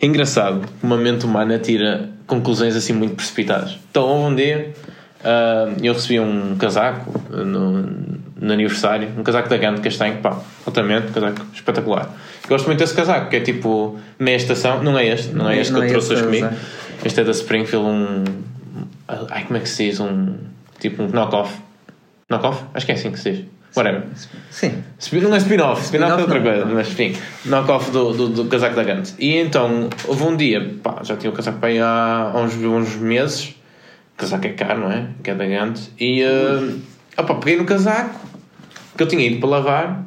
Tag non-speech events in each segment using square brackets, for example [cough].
engraçado como a mente humana tira conclusões assim muito precipitadas. Então, houve um dia, ah, eu recebi um casaco no, no aniversário, um casaco da Gant castanho, pá, altamente, um casaco espetacular. Gosto muito desse casaco, que é tipo meia estação, não é este, não é este Não que é eu trouxe hoje comigo. Este é da Springfield, um. Ai, como é que se diz? Um. Tipo um knock-off. Knock-off? Acho que é assim que se diz. Whatever. Sim. Não é spin-off, spin-off é outra coisa, mas enfim, knock-off do, do, do casaco da Gant. E então, houve um dia, pá, já tinha o casaco para aí há uns, uns meses, o casaco é caro, não é? Que é da Gant, e uh, opa, peguei no casaco, que eu tinha ido para lavar,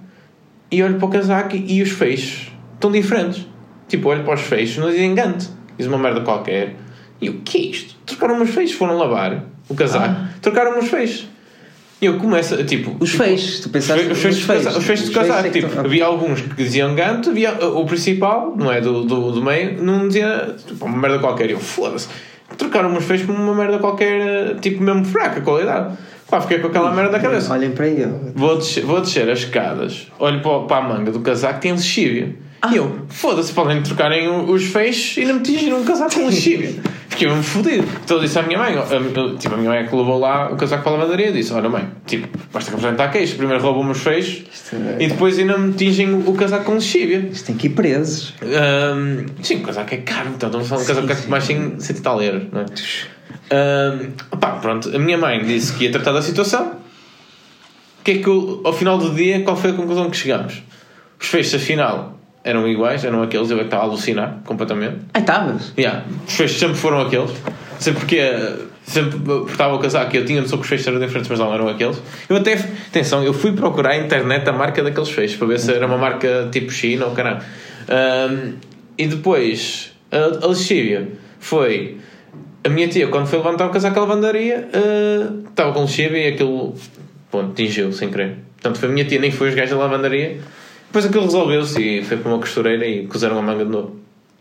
e olho para o casaco e, os feixes estão diferentes. Tipo, olho para os feixes, não dizem Gant, diz uma merda qualquer. E o que é isto? Trocaram os feixes, foram lavar o casaco, trocaram os feixes. E eu começo, a, tipo... Os feixes, tu pensaste Os feixes de casaco, os feixes de casaco, é tipo, havia alguns que diziam Gantt, havia o principal, não é? Do, do, do meio, não dizia tipo, uma merda qualquer. E eu, foda-se, trocaram os feixes por uma merda qualquer, tipo, mesmo fraca, qualidade. Pá, fiquei com aquela merda na cabeça. Olhem para ele. Vou descer, vou descer as escadas, olho para, para a manga do casaco, tem lexívia. E eu, foda-se, podem trocarem os feixes e não me tingirem um casaco com lexívia. Fiquei mesmo fodido. Então eu disse à minha mãe, a- tipo, a minha mãe é que levou lá o casaco para a lavandaria e disse: Olha, mãe, tipo, basta que apresentar queixo. Primeiro roubam-me os feixes é- e depois ainda me tingem o casaco com lexívia. Isto tem que ir presos. Ahm, sim, o casaco é caro, então estamos a falar de um Sim, casaco sim, que mais sim. 100 e tal euros, não é? Ahm, pá, pronto, a minha mãe disse que ia tratar da situação. O que é que eu, ao final do dia, qual foi a conclusão que chegamos? Os feixes, afinal, eram iguais, eram aqueles, eu é que estava a alucinar completamente. Ah, estavas? Yeah, os feixes sempre foram aqueles. Sempre porque sempre portava o casaco e eu tinha noção que os feixes eram diferentes, mas não eram aqueles. Eu até, atenção, eu fui procurar na internet a marca daqueles feixes para ver se era uma marca tipo China ou caralho. Ahm, e depois, a, a lexívia foi. A minha tia, quando foi levantar o casaco à lavandaria, ah, estava com lexívia e aquilo, ponto, tingiu sem querer. Portanto, foi a minha tia, nem foi os gajos da lavandaria. Depois aquilo resolveu-se e foi para uma costureira e cozeram a manga de novo.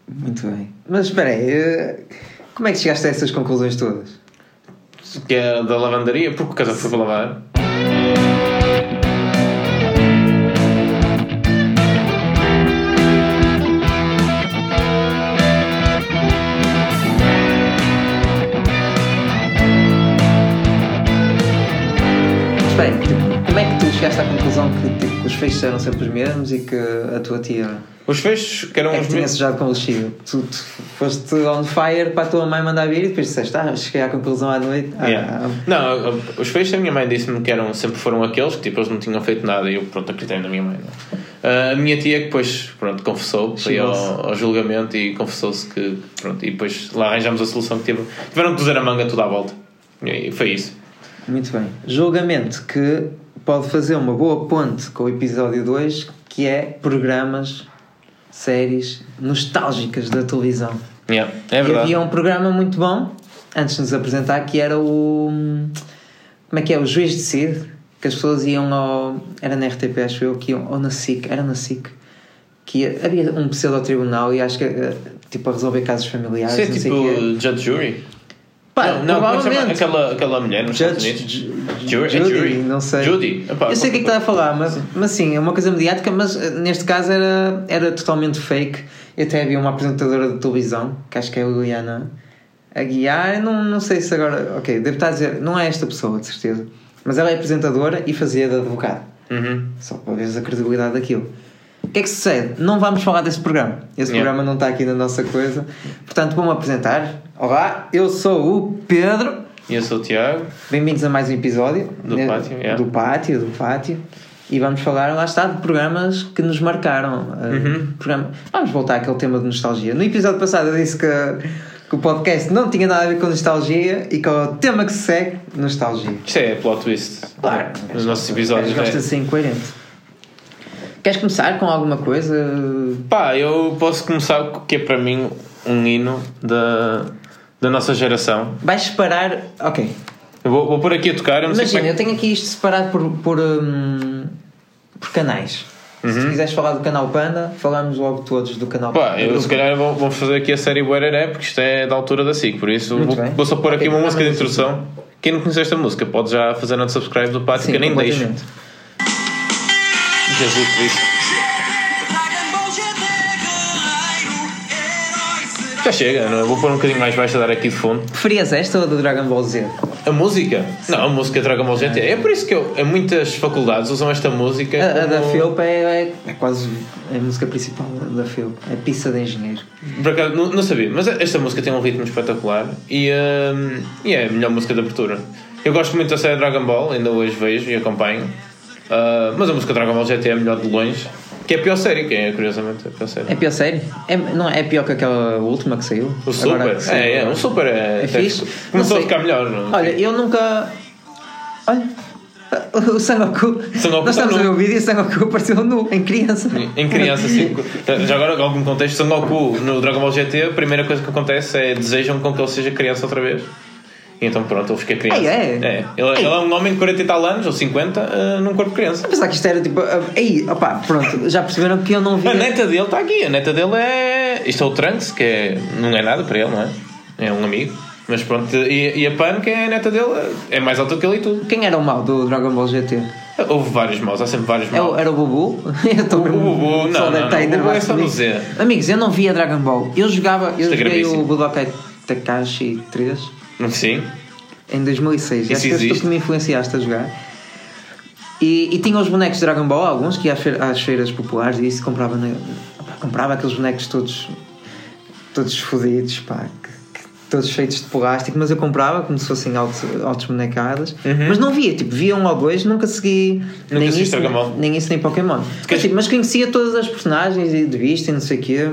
Muito bem. Mas espera aí, eh, como é que chegaste a essas conclusões todas? que é da lavandaria, porque o casaco foi para lavar. Espera aí, chegaste à conclusão que tipo, os feixes eram sempre os mesmos e que a tua tia Os feixes, que eram é que os tinha mesmos. com lexívio? Tu, tu foste on fire para a tua mãe mandar vir e depois disseste, ah, cheguei à conclusão à noite. Ah, Yeah. Não, os feixes, a minha mãe disse-me que eram, sempre foram aqueles, que tipo, eles não tinham feito nada e eu, pronto, acreditei na minha mãe. é? Ah, a minha tia, que depois, pronto, confessou, foi ao, ao julgamento e confessou-se que, pronto, e depois lá arranjamos a solução que tive. Tiveram que cozer a manga toda à volta. E foi isso. Muito bem. Julgamento que pode fazer uma boa ponte com o episódio 2, que é programas, séries nostálgicas da televisão. Yeah, é e verdade. havia um programa muito bom, antes de nos apresentar, que era o. Como é que é? O Juiz Decide, que as pessoas iam ao. Era na RTP, acho eu, que iam. Ou na SIC, era na SIC. Que ia- havia um pseudo-tribunal e acho que. eh, Tipo, a resolver casos familiares. Isso é tipo Judge Jury. Pá, não, é provavelmente. aquela, aquela mulher nos Estados Judge, Unidos? Ju- Jury, é Judy, Jury. não sei. Judy. Epá, eu sei o que é que está a falar, mas, mas sim, é uma coisa mediática, mas eh, neste caso era, era totalmente fake. E até havia uma apresentadora de televisão, que acho que é a Liliana Aguiar, não, não sei se agora. Ok, devo estar a dizer, não é esta pessoa, de certeza. Mas ela é apresentadora e fazia de advogado. Uhum. Só para veres a credibilidade daquilo. O que é que sucede? Não vamos falar desse programa. Esse Yeah. programa não está aqui na nossa coisa. Portanto, vou-me apresentar. Olá, eu sou o Pedro. E eu sou o Tiago. Bem-vindos a mais um episódio Do né, Pátio, yeah. do pátio, do pátio. E vamos falar, lá está, de programas que nos marcaram. Uh, Uhum. programa... Vamos voltar àquele tema de nostalgia. No episódio passado eu disse que, que o podcast não tinha nada a ver com nostalgia e que o tema que se segue, nostalgia. Isto é plot twist. Claro. Nos nossos episódios. Gosta de ser incoerente. Queres começar com alguma coisa? Pá, eu posso começar com o que é para mim um hino da, da nossa geração. Vais separar. Ok. Eu vou, vou pôr aqui a tocar. Eu não sei Imagina, como é eu tenho aqui isto separado por, por, hum, por canais. Se Uhum. tu quiseres falar do canal Panda, falamos logo todos do canal. Pá, Panda. eu se calhar vou, vou fazer aqui a série Buereré porque isto é da altura da SIC, por isso vou, vou só pôr aqui Ok, uma vamos música de introdução. Quem não conhece esta música pode já fazer no subscribe do pátio Sim, que eu nem deixo. Jesus Cristo. Já chega, não é? vou pôr um bocadinho mais baixo a dar aqui de fundo. Preferias esta ou a do Dragon Ball Z? A música? Não, a música Dragon Ball GT. É por isso que eu, em muitas faculdades usam esta música. A, a da como- Philp é, é, é quase a música principal da Philp. É pista de engenheiro. Por acaso, não, não sabia, mas esta música tem um ritmo espetacular e, hum, e é a melhor música de abertura. Eu gosto muito da série Dragon Ball, ainda hoje vejo e acompanho. Ah, mas a música Dragon Ball GT é a melhor de longe, que é a pior série, que é curiosamente a pior série. É pior série? É, não, é pior que aquela última que saiu? O Super, saiu é, é, o Super é, É fixe? começou Não a ficar melhor. Não? Olha, eu nunca. Olha. O Sangoku. Sangoku Nós tá estamos a ver o vídeo e o Sangoku apareceu nu, em criança. Em criança, sim. Já agora, algum contexto, Son Goku no Dragon Ball GT, a primeira coisa que acontece é desejam com que ele seja criança outra vez. E então pronto, ele fica criança. Ah, é? Ele, Ei. ele é um homem de 40 e tal anos, ou 50, ah, num corpo de criança. Apesar que isto era tipo. ah, Aí, opá, pronto, já perceberam que eu não vi. A neta dele está aqui, a neta dele é. Isto é o Trunks, que é... não é nada para ele, não é? É um amigo. Mas pronto, e, e a Pan, que é a neta dele, é mais alta que ele e tudo. Quem era o mau do Dragon Ball GT? Houve vários maus, há sempre vários É maus. Era o Bubu? [laughs] Eu estou O Bubu, não, não, não, o Bubu é só no Z. Amigos, eu não via Dragon Ball. Eu jogava, eu é joguei o. Budokai Takashi 3 [laughs] Sim. em 2006. Isso Acho que és tu existe. que me influenciaste a jogar. E, e tinha os bonecos de Dragon Ball, alguns que ia às feiras, populares e isso comprava, na- pá, comprava aqueles bonecos todos todos fodidos, pá, que- que- todos feitos de plástico, mas eu comprava como se fossem autos, autos bonecadas, mas não via, tipo, via um ou dois, nunca segui Uhum. Nunca nem, isso, Dragon Ball? nem isso nem Pokémon. Mas, queres- tipo, mas conhecia todas as personagens e de vista e não sei o quê.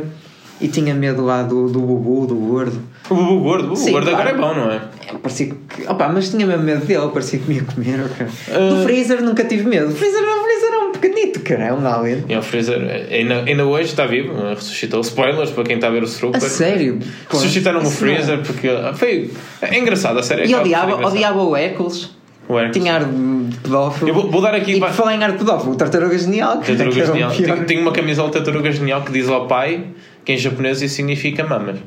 E tinha medo lá do, do Bubu, do gordo. O Bubu gordo, o Bubu Sim, gordo agora é claro. bom, não é? É, Parecia que. Opa, mas tinha mesmo medo dele, parecia que me ia comer. ok. Ah. Do Freezer nunca tive medo. O Freezer, o Freezer é um pequenito, cara, é um alien. E o Freezer ainda, ainda hoje está vivo, ressuscitou. Spoilers para quem está a ver o A Super. sério? Pô, Ressuscitaram o isso não- Freezer porque foi. É engraçado, a série. E acaba por ser odiava, odiava o Hércules. Tinha ar de pedófilo. Eu vou, vou dar aqui. E por falar em ar de pedófilo, o Tartaruga Genial. Tartaruga que era o Genial. pior. Tenho, tenho uma camisola de Tartaruga Genial que diz ao pai que em japonês isso significa mamas.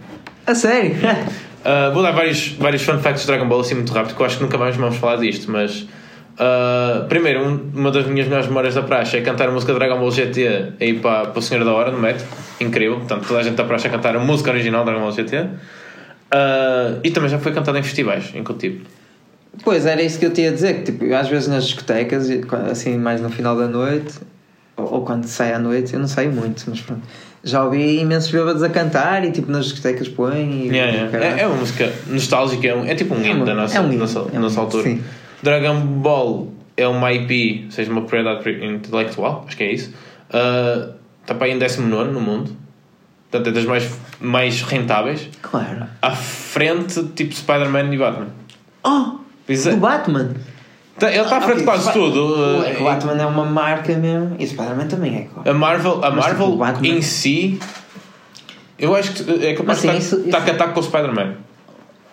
A sério? Uh, [laughs] vou dar vários, vários fun facts de Dragon Ball assim muito rápido, que eu acho que nunca mais vamos falar disto, mas uh, primeiro, um- uma das minhas melhores memórias da praxe é cantar a música Dragon Ball GT aí para, para o Senhor da Hora no metro, incrível, portanto toda a gente da praxe a cantar a música original Dragon Ball GT Uh, e também já foi cantada em festivais, em Cotibo. Pois, era isso que eu tinha a dizer. Que, tipo, às vezes nas discotecas, assim, mais no final da noite, ou, ou quando sai à noite, eu não saio muito, mas pronto. Já ouvi imensos bêbados a cantar e tipo nas discotecas põem. Yeah, yeah. É, é uma música nostálgica, é, um- é tipo um É hino uma- da nossa, é um hino, nossa, é um nossa altura. sim. Dragon Ball é uma IP, ou seja, uma propriedade intelectual, acho que é isso. Uh, está para aí em 19 no mundo, portanto é das mais, mais rentáveis. Claro. À frente, tipo Spider-Man e Batman. Oh! Pois é. Batman! Tá- Ele está à frente de quase tudo. O, uh, é o Batman é uma marca mesmo. E o Spider-Man também é, claro. A Marvel, a Mas, tipo, Marvel o Batman- em si, eu acho que é capaz de isso- estar tac a tac com o Spider-Man.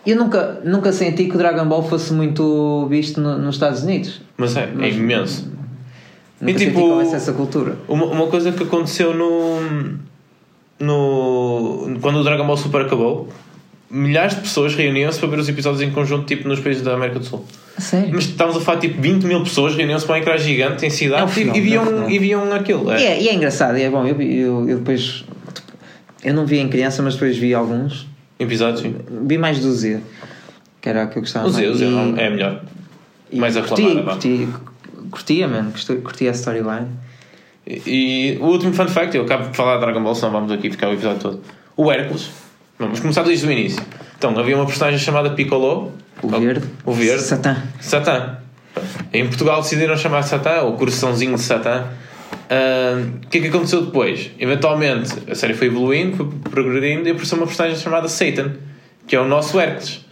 Eu nunca, nunca senti que o Dragon Ball fosse muito visto no- nos Estados Unidos. Mas é, é Mas- imenso. Nunca E, tipo, houvesse essa cultura. Uma, uma coisa que aconteceu no, no. Quando o Dragon Ball Super acabou, milhares de pessoas reuniam-se para ver os episódios em conjunto, tipo nos países da América do Sul. A sério? Mas estávamos a falar tipo 20 mil pessoas reuniam-se para um ecrã gigante em É um cidades e, fenómeno, é um viam, e viam aquilo. E É. é, e é engraçado, e é bom. Eu, eu, eu depois. Eu não vi em criança, mas depois vi alguns. Episódios, sim. Vi mais do Z, que era o que eu gostava O Z, mais. o Z E- é melhor. mais curti, aclamada, vá. curti, curtia, mano. Curti, curtia a storyline. E, e o último fun fact, eu acabo de falar de Dragon Ball, senão vamos aqui ficar o episódio todo. O Hércules, vamos começar desde o início. Então, havia uma personagem chamada Piccolo. O verde. O verde. Satã. Satã. Em Portugal decidiram chamar Satã, ou coraçãozinho de Satã. O que é que aconteceu depois? Eventualmente a série foi evoluindo, foi progredindo e apareceu uma personagem chamada Satan, que é o nosso Hércules.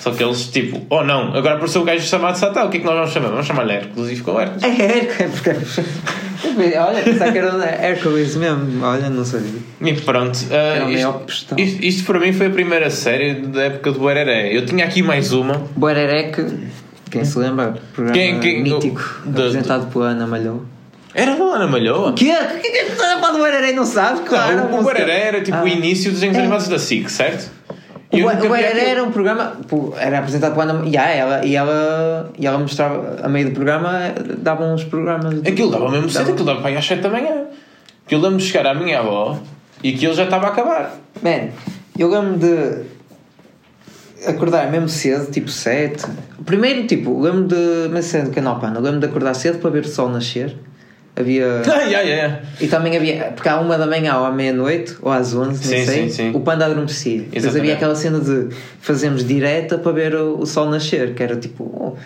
Só que eles, tipo, oh não, agora apareceu um gajo chamado Satã, o que é que nós vamos chamar? Vamos chamar-lhe Hércules e ficou Hércules. É Hércules. porque- Olha, pensava que era Hércules mesmo. Olha, não sabia. E pronto, o isto, isto, isto para mim foi a primeira série da época do Boereré. Eu tinha aqui mais uma. Boererec, quem se lembra? Programa Quem- quem- mítico, o- da- apresentado pela Ana Malhou. Era da Ana Malhoa. O quê? O que é que do Boereré não sabe? Claro. Não, o. Boereré era tipo Ah. o início dos desenhos É. animados da SIC, certo? E eu o aquilo. era um programa, era apresentado pela Ana yeah, ela, e, ela, e ela mostrava, a meio do programa, dava uns programas. Aquilo dava mesmo cedo, aquilo dava para às 7 da manhã. Que eu lembro de chegar à minha avó e que ele já estava a acabar. Man, Eu lembro de acordar mesmo cedo, tipo 7. Primeiro, tipo, lembro de. Mas cedo do Canal Panda, lembro de acordar cedo para ver o sol nascer. Havia. [laughs] Ah, yeah, yeah. E também havia, porque à uma da manhã ou à meia-noite, ou às 11, não Sim, sei, sim, sim. o panda adormecia. Depois havia aquela cena de fazermos direta para ver o, o sol nascer, que era tipo o,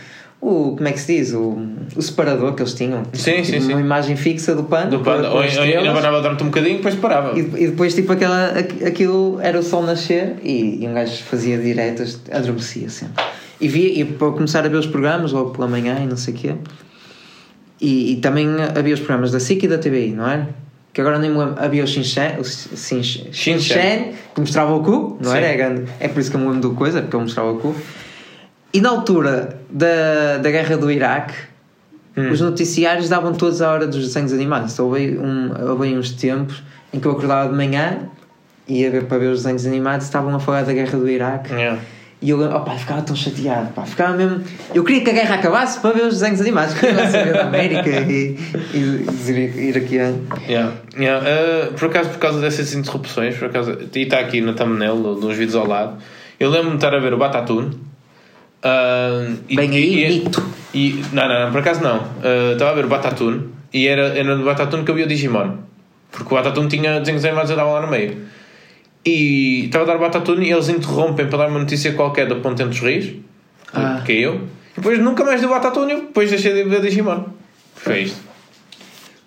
o- como é que se diz? O, o separador que eles tinham. Sim, Tipo, sim. Uma imagem fixa do panda. Do panda. Ou ainda estrelas. abanava durante um bocadinho, depois parava. E, e depois, tipo, aquela, aqu- aquilo era o sol nascer e, e um gajo fazia diretas, adormecia sempre. E via, e para começar a ver os programas logo pela manhã e não sei o quê. E, e também havia os programas da SIC e da TVI, não era? Que agora nem me lembro. Havia o Shinchan, o que mostrava o cu, não Sim. era? É, grande. é por isso que eu me lembro do coisa, porque ele mostrava o cu. E na altura da, da guerra do Iraque, Hum. os noticiários davam todos a hora dos desenhos animados. Então, houve, um, houve uns tempos em que eu acordava de manhã ia ver para ver os desenhos animados estavam a falar da guerra do Iraque Yeah. E eu opa, ficava tão chateado pá, ficava mesmo eu queria que a guerra acabasse para ver os desenhos animados queria saber da América [laughs] e, e, e iraquiano Yeah. Yeah. Uh, por acaso, por causa dessas interrupções, por acaso, e está aqui na thumbnail dos vídeos ao lado, eu lembro-me de estar a ver o Batatune. uh, e- Bem aí, e- mito. E, não, não, não, por acaso não. Uh, estava a ver o Batatune e era, era no Batatune que eu vi o Digimon. Porque o Batatune tinha desenhos animados a dar lá no meio. E estava a dar o Batatune e eles interrompem para dar uma notícia qualquer da Ponte entre os Rios, Ah. que é eu. E depois nunca mais deu Batatune depois deixei de ver Digimon. Foi isto.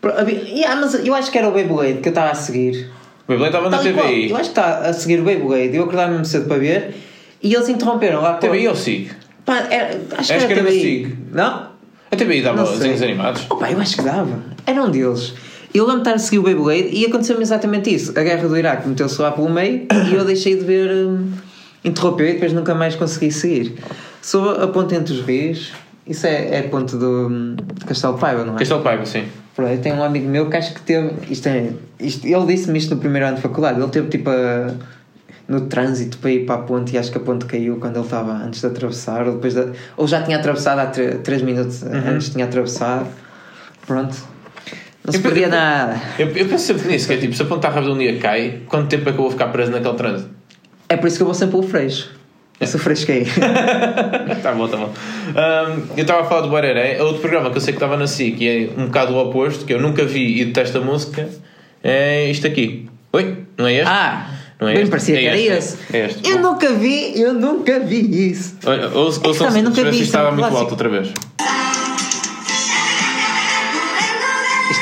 Yeah, mas eu acho que era o Beyblade que eu estava a seguir O Beyblade estava na. TVI. eu acho que está a seguir o Beyblade eu acordava mesmo cedo para ver e eles interromperam lá TVI ou SIG? Pá, era- acho, Acho que que era TVI. SIG. não? A TVI dava desenhos animados. Opa, eu acho que dava. Era um deles. Eu lembro de estar a seguir o Beyblade e aconteceu-me exatamente isso. A guerra do Iraque meteu-se lá pelo meio e eu deixei de ver. hum, interrompeu e depois nunca mais consegui seguir. Sobre a ponte entre os rios, isso é, é a ponte do, hum, de Castelo Paiva, não é? Castelo Paiva, sim. Pronto, Eu tenho um amigo meu que acho que teve. Isto é, isto, ele disse-me isto no primeiro ano de faculdade. Ele teve tipo a- no trânsito para ir para a ponte e acho que a ponte caiu quando ele estava antes de atravessar, ou, depois de- ou já tinha atravessado há 3 minutos antes tinha atravessado. Pronto. Não se Eu- perdia eu- nada. Eu, eu penso sempre nisso, que é tipo, se a ponta rápido um dia cai, quanto tempo é que eu vou ficar preso naquele trânsito? É por isso que eu vou sempre pelo freixo. O freixo cair. [laughs] tá bom, tá bom. Ahm, eu estava a falar do Bareré, é outro programa que eu sei que estava na SIC e é um bocado o oposto, que eu nunca vi e detesto a música, é isto aqui. Oi? Não é este? Ah! Não é bem este? parecia É que era este, esse. é este. Eu nunca vi, eu nunca vi isso. Olha, ouçam- que ouçam também nunca vi, é um estava muito alto outra vez.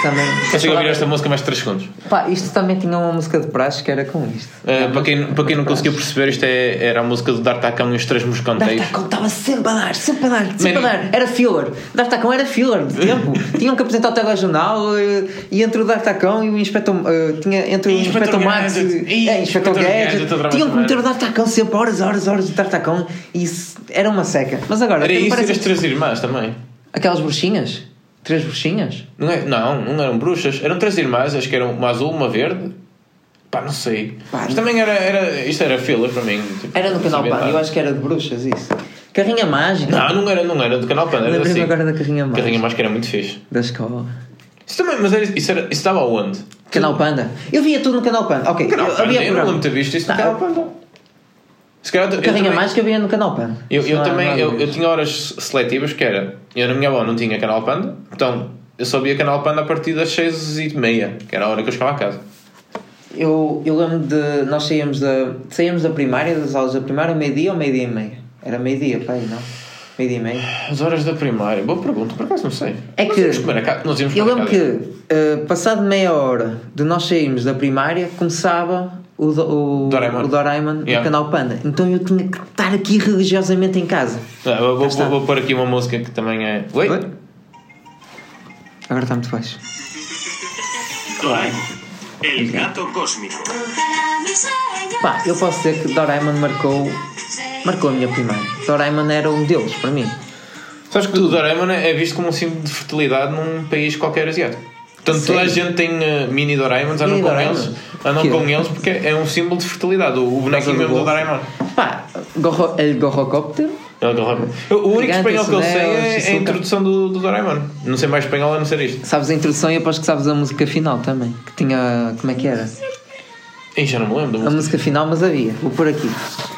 Também. Consigo ouvir esta música mais de 3 segundos. Pá, isto também tinha uma música de praxe que era com isto. Uh, para, quem, para quem não conseguiu perceber, isto é, era a música do D'Artacão e os Três Moscanteiros. D'Artacão estava sempre a dar, sempre a dar, sempre Man. a dar. Era filler. D'Artacão era filler de [laughs] tempo. Tinham que apresentar o telejornal eh, e entre o D'Artacão e o Inspector. eh, tinha entre o Inspector, Max e. É, Inspector Gadget. Tinham que meter o D'Artacão sempre horas, horas, horas de D'Artacão. E isso era uma seca. Mas agora. Era isso e as Três Irmãs também. Aquelas bruxinhas? Três bruxinhas? Não, é, não, não eram bruxas, eram três irmãs, acho que eram uma azul, uma verde. Pá, não sei. Pá, Mas também era, era. Isto era filler para mim. tipo, Era no não canal Pan, eu acho que era de bruxas isso. Carrinha mágica. Não, não era, não era do canal Pan, era assim. agora da carrinha mágica. Carrinha Mágica era muito fixe. Da escola. Isso também, mas era, isso, era, isso estava aonde? Canal Panda. Eu via tudo no Canal Panda. Ok, Canal eu, havia eu não lembro de ter visto isso no Não, canal Pan. Se calhar, eu também- mágica havia no Canal Panda. Eu, eu também eu, eu tinha horas seletivas que era eu na minha avó não tinha canal Panda então eu só via canal Panda a partir das 6 e meia que era a hora que eu chegava a casa Eu, eu lembro de. Nós saímos da, saímos da primária, das aulas da primária, meio-dia ou meio-dia e meia? Era meio-dia, pai, não? Meio-dia e meia. as horas da primária boa pergunta por acaso não sei É nós que- íamos comer a casa nós íamos Eu comer a lembro que, eh, passado meia hora de nós sairmos da primária, começava o, do- o Doraemon. o Doraemon Yeah. no Canal Panda. Então eu tinha que estar aqui religiosamente em casa. Ah, eu vou, vou, vou pôr aqui uma música que também é Oi? Oi? Agora está muito baixo. El gato cósmico. Pá, eu posso dizer que Doraemon marcou, marcou a minha primária. Doraemon era um deles para mim. sabes que o Doraemon é visto como um símbolo de fertilidade num país qualquer asiático Portanto, toda a gente tem uh, mini Doraemons, andam com eles, andam com eles porque é um símbolo de fertilidade. O, o bonequinho mesmo do. Doraemon. Pá, gorro, el gorrocóptero. É o único Gigante, espanhol que eu sei é, é a introdução do, do Doraemon. Não sei mais espanhol a não ser isto. Sabes a introdução e aposto que sabes a música final também. Que tinha. Como é que era? Ih, já não me lembro a música. música final, mas havia. Vou pôr aqui.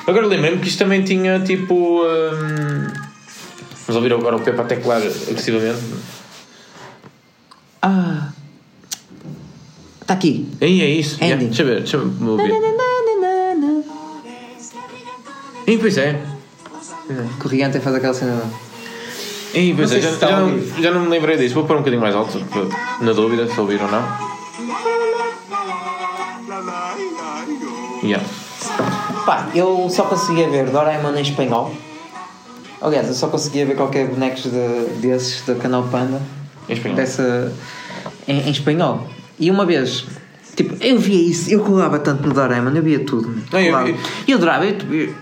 Agora lembrei-me que isto também tinha tipo. hum, Vamos ouvir agora o Pepe a teclar agressivamente. Ah. Está aqui. Aí é isso. Yeah. Deixa eu ver, deixa eu ouvir. Ih, pois é. Que o Gigante faz aquela cena. Ih, pois Não é. Já, já não, já não me lembrei disso. Vou pôr um bocadinho mais alto, na dúvida se ouvir ou não. Yeah. Pá, eu só conseguia ver Doraemon em espanhol. Aliás, eu só conseguia ver qualquer bonecos de, desses do canal Panda. Em espanhol. Dessa, em, em espanhol. E uma vez, tipo, eu via isso, eu colava tanto no Doraemon, eu via tudo. Não, eu- eu- eu adorava, eu, eu,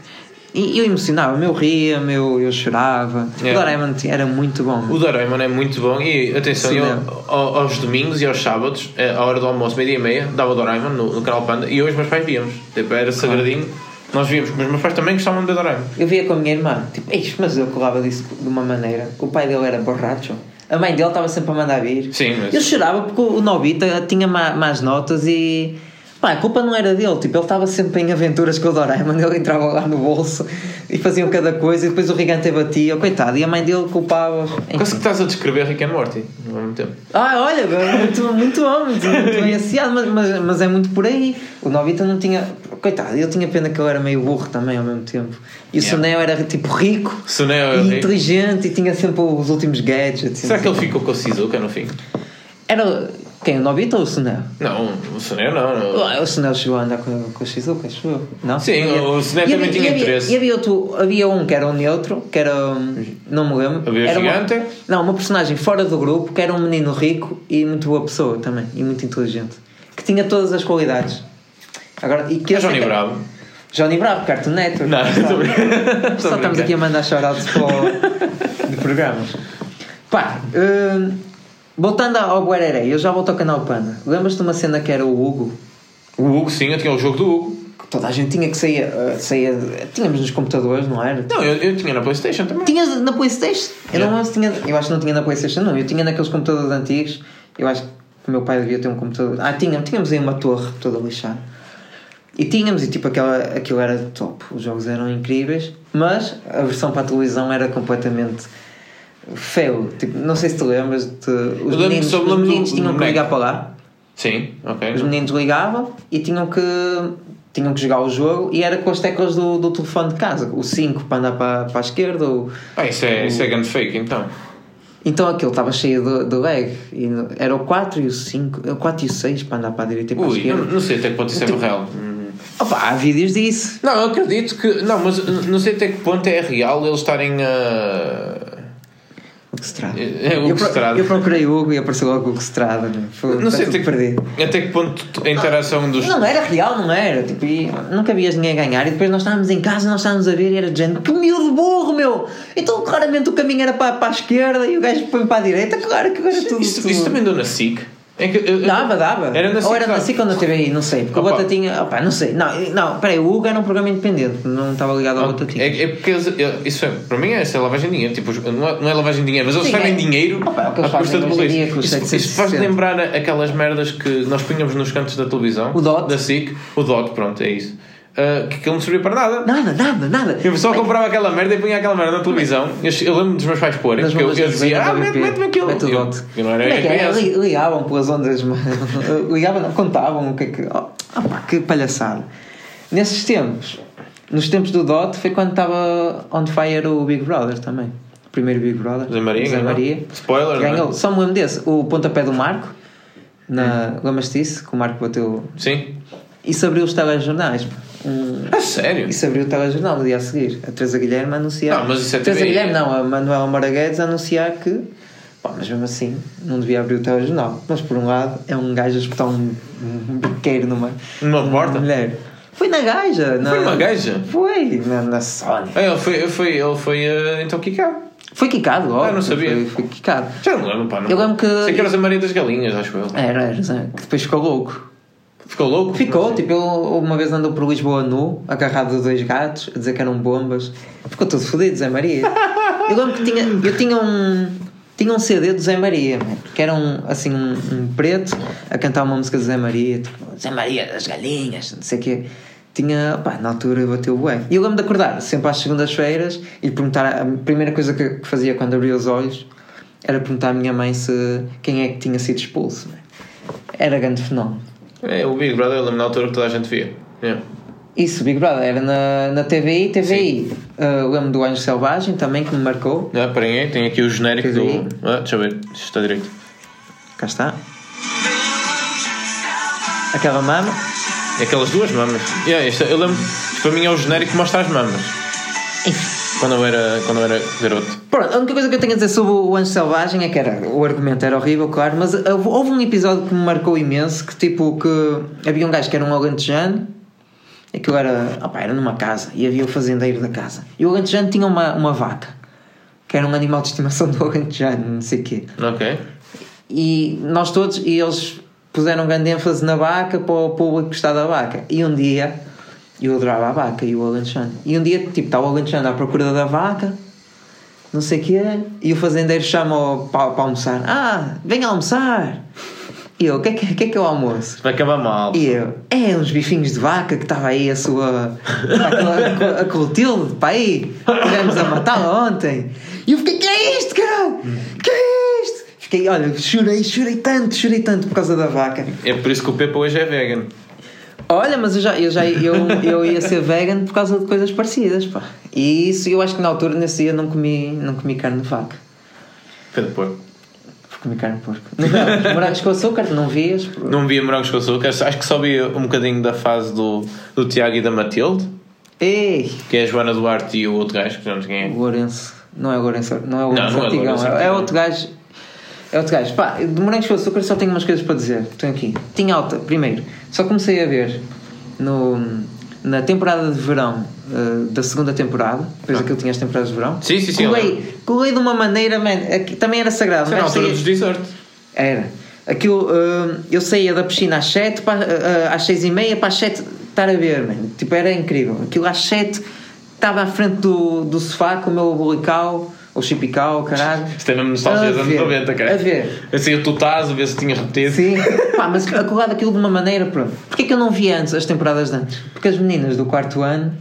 eu emocionava-me, eu ria, eu, eu chorava. Yeah. O Doraemon era muito bom. O Doraemon é muito bom e atenção, Sim, eu, é. ao- aos domingos e aos sábados, eh, à hora do almoço, meio-dia e meia, dava o Doraemon no, no canal Panda e hoje meus pais víamos. Tipo, era sagradinho, nós víamos, mas meus pais também gostavam de Doraemon. Eu via com a minha irmã, tipo, "Eish, mas eu colava disso de uma maneira. O pai dele era borracho. A mãe dele estava sempre a mandar vir. Sim, mas- Eu chorava porque o Nobita tinha má, más notas e. Pá, a culpa não era dele, tipo, ele estava sempre em aventuras com o Doraemon, [laughs] ele entrava lá no bolso e faziam cada coisa e depois o Gigante batia, coitado, e a mãe dele culpava. Enfim. Quase que estás a descrever Rick and Morty ao mesmo tempo. Ah, olha, muito, muito bom, muito, muito bem associado, mas, mas, mas é muito por aí. O Nobita não tinha. Coitado, eu tinha pena que ele era meio burro também ao mesmo tempo. E o Yeah. Suneo era tipo rico Suneo é e rico. inteligente e tinha sempre os últimos gadgets. Será que ele ficou com a Shizuka no fim? Era. Quem? O Nobita ou o Suneo? Não, o Suneo não. não. Ah, O Suneo chegou a andar com, com o Shizuka, acho eu. Não? Sim, o Suneo e também havia- tinha havia- interesse. E havia, outro, havia um que era o neutro, que era. hum, Não me lembro. Havia era uma- gigante? não, uma personagem fora do grupo que era um menino rico e muito boa pessoa também. E muito inteligente. Que tinha todas as qualidades. Agora, e que É Johnny que- Bravo. Johnny Bravo, Cartoon Network. Não, Só- Só estamos aqui a mandar shoutouts para o- [laughs] de programas. Pá, hum, voltando ao Guareré, eu já volto ao canal Panda. Lembras-te de uma cena que era o Hugo? O Hugo, sim, eu tinha o jogo do Hugo. Toda a gente tinha que sair. uh, sair tínhamos nos computadores, não era? Não, eu, eu tinha na Playstation também. Tinhas na Playstation? Eu, não se tinha, eu acho que não tinha na Playstation, não. Eu tinha naqueles computadores antigos. Eu acho que o meu pai devia ter um computador. Ah, tinha, tínhamos aí uma torre toda lixada. E tínhamos, e tipo, aquela, aquilo era top. Os jogos eram incríveis, mas a versão para a televisão era completamente feio. Tipo, não sei se te lembras. De, os meninos, os meninos tinham que ligar para lá. Sim, ok. Os meninos ligavam e tinham que, tinham que jogar o jogo e era com as teclas do, do telefone de casa. O 5 para andar para, para a esquerda. O, Ah, isso é, isso é grande fake, então. então aquilo estava cheio de, de lag. E era o 4 e o 5, o 4 e o 6 para andar para a direita e para a Ui, esquerda. não, não sei até que ponto isso é Tipo- real. Opa, há vídeos disso. Não, eu acredito que. Não, mas não sei até que ponto é real eles estarem a. Que. É, é o eu, que se trata. eu procurei o Hugo e apareceu logo o que se trata. Né? Foi, Não sei até tudo perdido. que, até que ponto a interação dos. Não era real, não era. Tipo, nunca vias ninguém ganhar. E depois nós estávamos em casa, nós estávamos a ver e era de género, que miúdo burro, meu! Então claramente o caminho era para, para a esquerda e o gajo põe para a direita. Claro que agora tudo. Isso, tudo- isso também deu na SIC. É que, eu- Dava, dava. Era na SIC. Ou era na dava. SIC ou na TVI, não sei. Porque Opa. o Batatinha. Opa, não sei. Não, não, peraí, o Hugo era um programa independente, não estava ligado ao Batatinha. É, é porque eles, isso é, para mim é, é lavagem de dinheiro. Tipo, não é, não é lavagem de dinheiro, mas eles Sim, é. dinheiro Opa, à custa boleto. com os Isso, 760. isso faz lembrar aquelas merdas que nós punhamos nos cantos da televisão. O DOT. Da SIC. O DOT, pronto, é isso. Ah, que aquilo não servia para nada. Nada, nada, nada. Eu só comprava aquela merda e punha aquela merda na televisão. Eu, eu lembro dos meus pais porem, porque eu, eu dizia, ah, mete-me aquilo. Mete Eu, dote. eu não era é que era? Ligavam pelas ondas, [laughs] ligavam, contavam o que é que. Oh, opá, que palhaçada. Nesses tempos, nos tempos do DOT, foi quando estava on fire o Big Brother também. O primeiro Big Brother. Zé Maria, Zé ganhou. Maria. Spoiler, não é? Ganhou. Só me lembro desse. O pontapé do Marco. Na, Lembras-te disso? Que o Marco bateu. Sim. Isso abriu os telejornais. Pá. Um, A sério? isso abriu o telejornal no dia a seguir. A Teresa Guilherme anunciar. Não, mas isso é Teresa. Guilherme não, a Manuela Moraguedes anunciar que. Pá, mas mesmo assim, não devia abrir o telejornal. Mas por um lado, é um gajo a espetar um, um biqueiro numa, Numa porta? mulher. Foi na gaja. Na, Foi numa gaja? Foi, na, na Sony. Ah, Ele foi, foi, ele foi ah, então quicado. Foi quicado, ó. Ah, não sabia. Foi, foi quicado. Já não lembro, pá. Não. Eu lembro que- Sei que era a Maria das Galinhas, acho eu. Era, era, que depois ficou louco. Ficou louco? Ficou, tipo, ele uma vez andou por Lisboa nu, agarrado a dois gatos, a dizer que eram bombas. Ficou tudo fodido, Zé Maria. [laughs] Eu lembro que tinha, eu tinha um, tinha um CD do Zé Maria, que era um, assim, um, um preto a cantar uma música do Zé Maria, tipo, Zé Maria das galinhas, não sei o quê. Tinha, pá, na altura bateu bem. E eu lembro de acordar sempre às segundas-feiras e perguntar, a primeira coisa que, que fazia quando abria os olhos era perguntar à minha mãe se quem é que tinha sido expulso. Era grande fenómeno. É, o Big Brother, eu lembro na altura que toda a gente via. Yeah. Isso, Big Brother, era na, na TVI, TVI. Uh, lembro do Anjo Selvagem também, que me marcou. Ah, parem aí, tem aqui o genérico Quer do. Ah, deixa eu ver, isto está direito. Cá está. Aquela mama. É Aquelas duas mamas. Yeah, isto, eu lembro, para mim é o genérico que mostra as mamas. Quando eu era, quando eu era garoto. Pronto, a única coisa que eu tenho a dizer sobre o Anjo Selvagem é que era, o argumento era horrível, claro, mas houve, um episódio que me marcou imenso que tipo que havia um gajo que era um alentejano aquilo era, opá, era numa casa e havia o fazendeiro da casa e o alentejano tinha uma, uma vaca que era um animal de estimação do alentejano, não sei o quê Ok. e nós todos, e eles puseram grande ênfase na vaca para o público gostar da vaca. E um dia, eu adorava a vaca e o alentejano. E um dia, tipo, está o alentejano à procura da vaca, não sei o quê, e o fazendeiro chama-o para, para almoçar. Ah, venha almoçar! E eu, o que, é que, é que é o almoço? Vai acabar mal. E eu, é uns bifinhos de vaca que estava aí a sua. a Clotilde, para aí, tivemos a matá-la ontem. E eu fiquei, que é isto, caralho? Que é isto? Fiquei, olha, chorei, chorei tanto, chorei tanto por causa da vaca. É por isso que o Pepa hoje é vegan. Olha, mas eu já, eu, já eu, eu ia ser vegan por causa de coisas parecidas, pá. E isso eu acho que na altura, nesse dia, não comi, não comi carne de vaca. Foi de porco. Comi carne de porco. Não, morangos com açúcar, não vias? Não via morangos com açúcar, acho que só via um bocadinho da fase do, do Tiago e da Matilde, Ei! que é a Joana Duarte e o outro gajo, que não sei quem é. O Lourenço. Não é o Lourenço, não é o Lourenço não é Antigão, Lourenço é, é Antigão. outro gajo. É outro gajo. Pá, de morangos com açúcar só tenho umas coisas para dizer. Estou aqui. Tinha alta, primeiro. Só comecei a ver no, na temporada de verão eh, da segunda temporada. Depois aquilo tinha as temporadas de verão. Ah. Sim, sim, sim, Colei, colei de uma maneira, man, aqui, também era sagrado. É na altura dos desert. era. Aquilo, hum, eu saía da piscina às 7, para, ah, às 6 e meia, para às 7 estar a ver, mano. Tipo, era incrível. Aquilo às 7 estava à frente do, do sofá com o meu bolical, ou chipical, caralho. Isto é mesmo nostalgia dos A anos ver, 90, cara. a ver. Assim, tu estás a ver se tinha repetido. Sim, pá, mas acolado aquilo de uma maneira, pronto. Porquê que eu não vi antes as temporadas de antes? Porque as meninas do quarto ano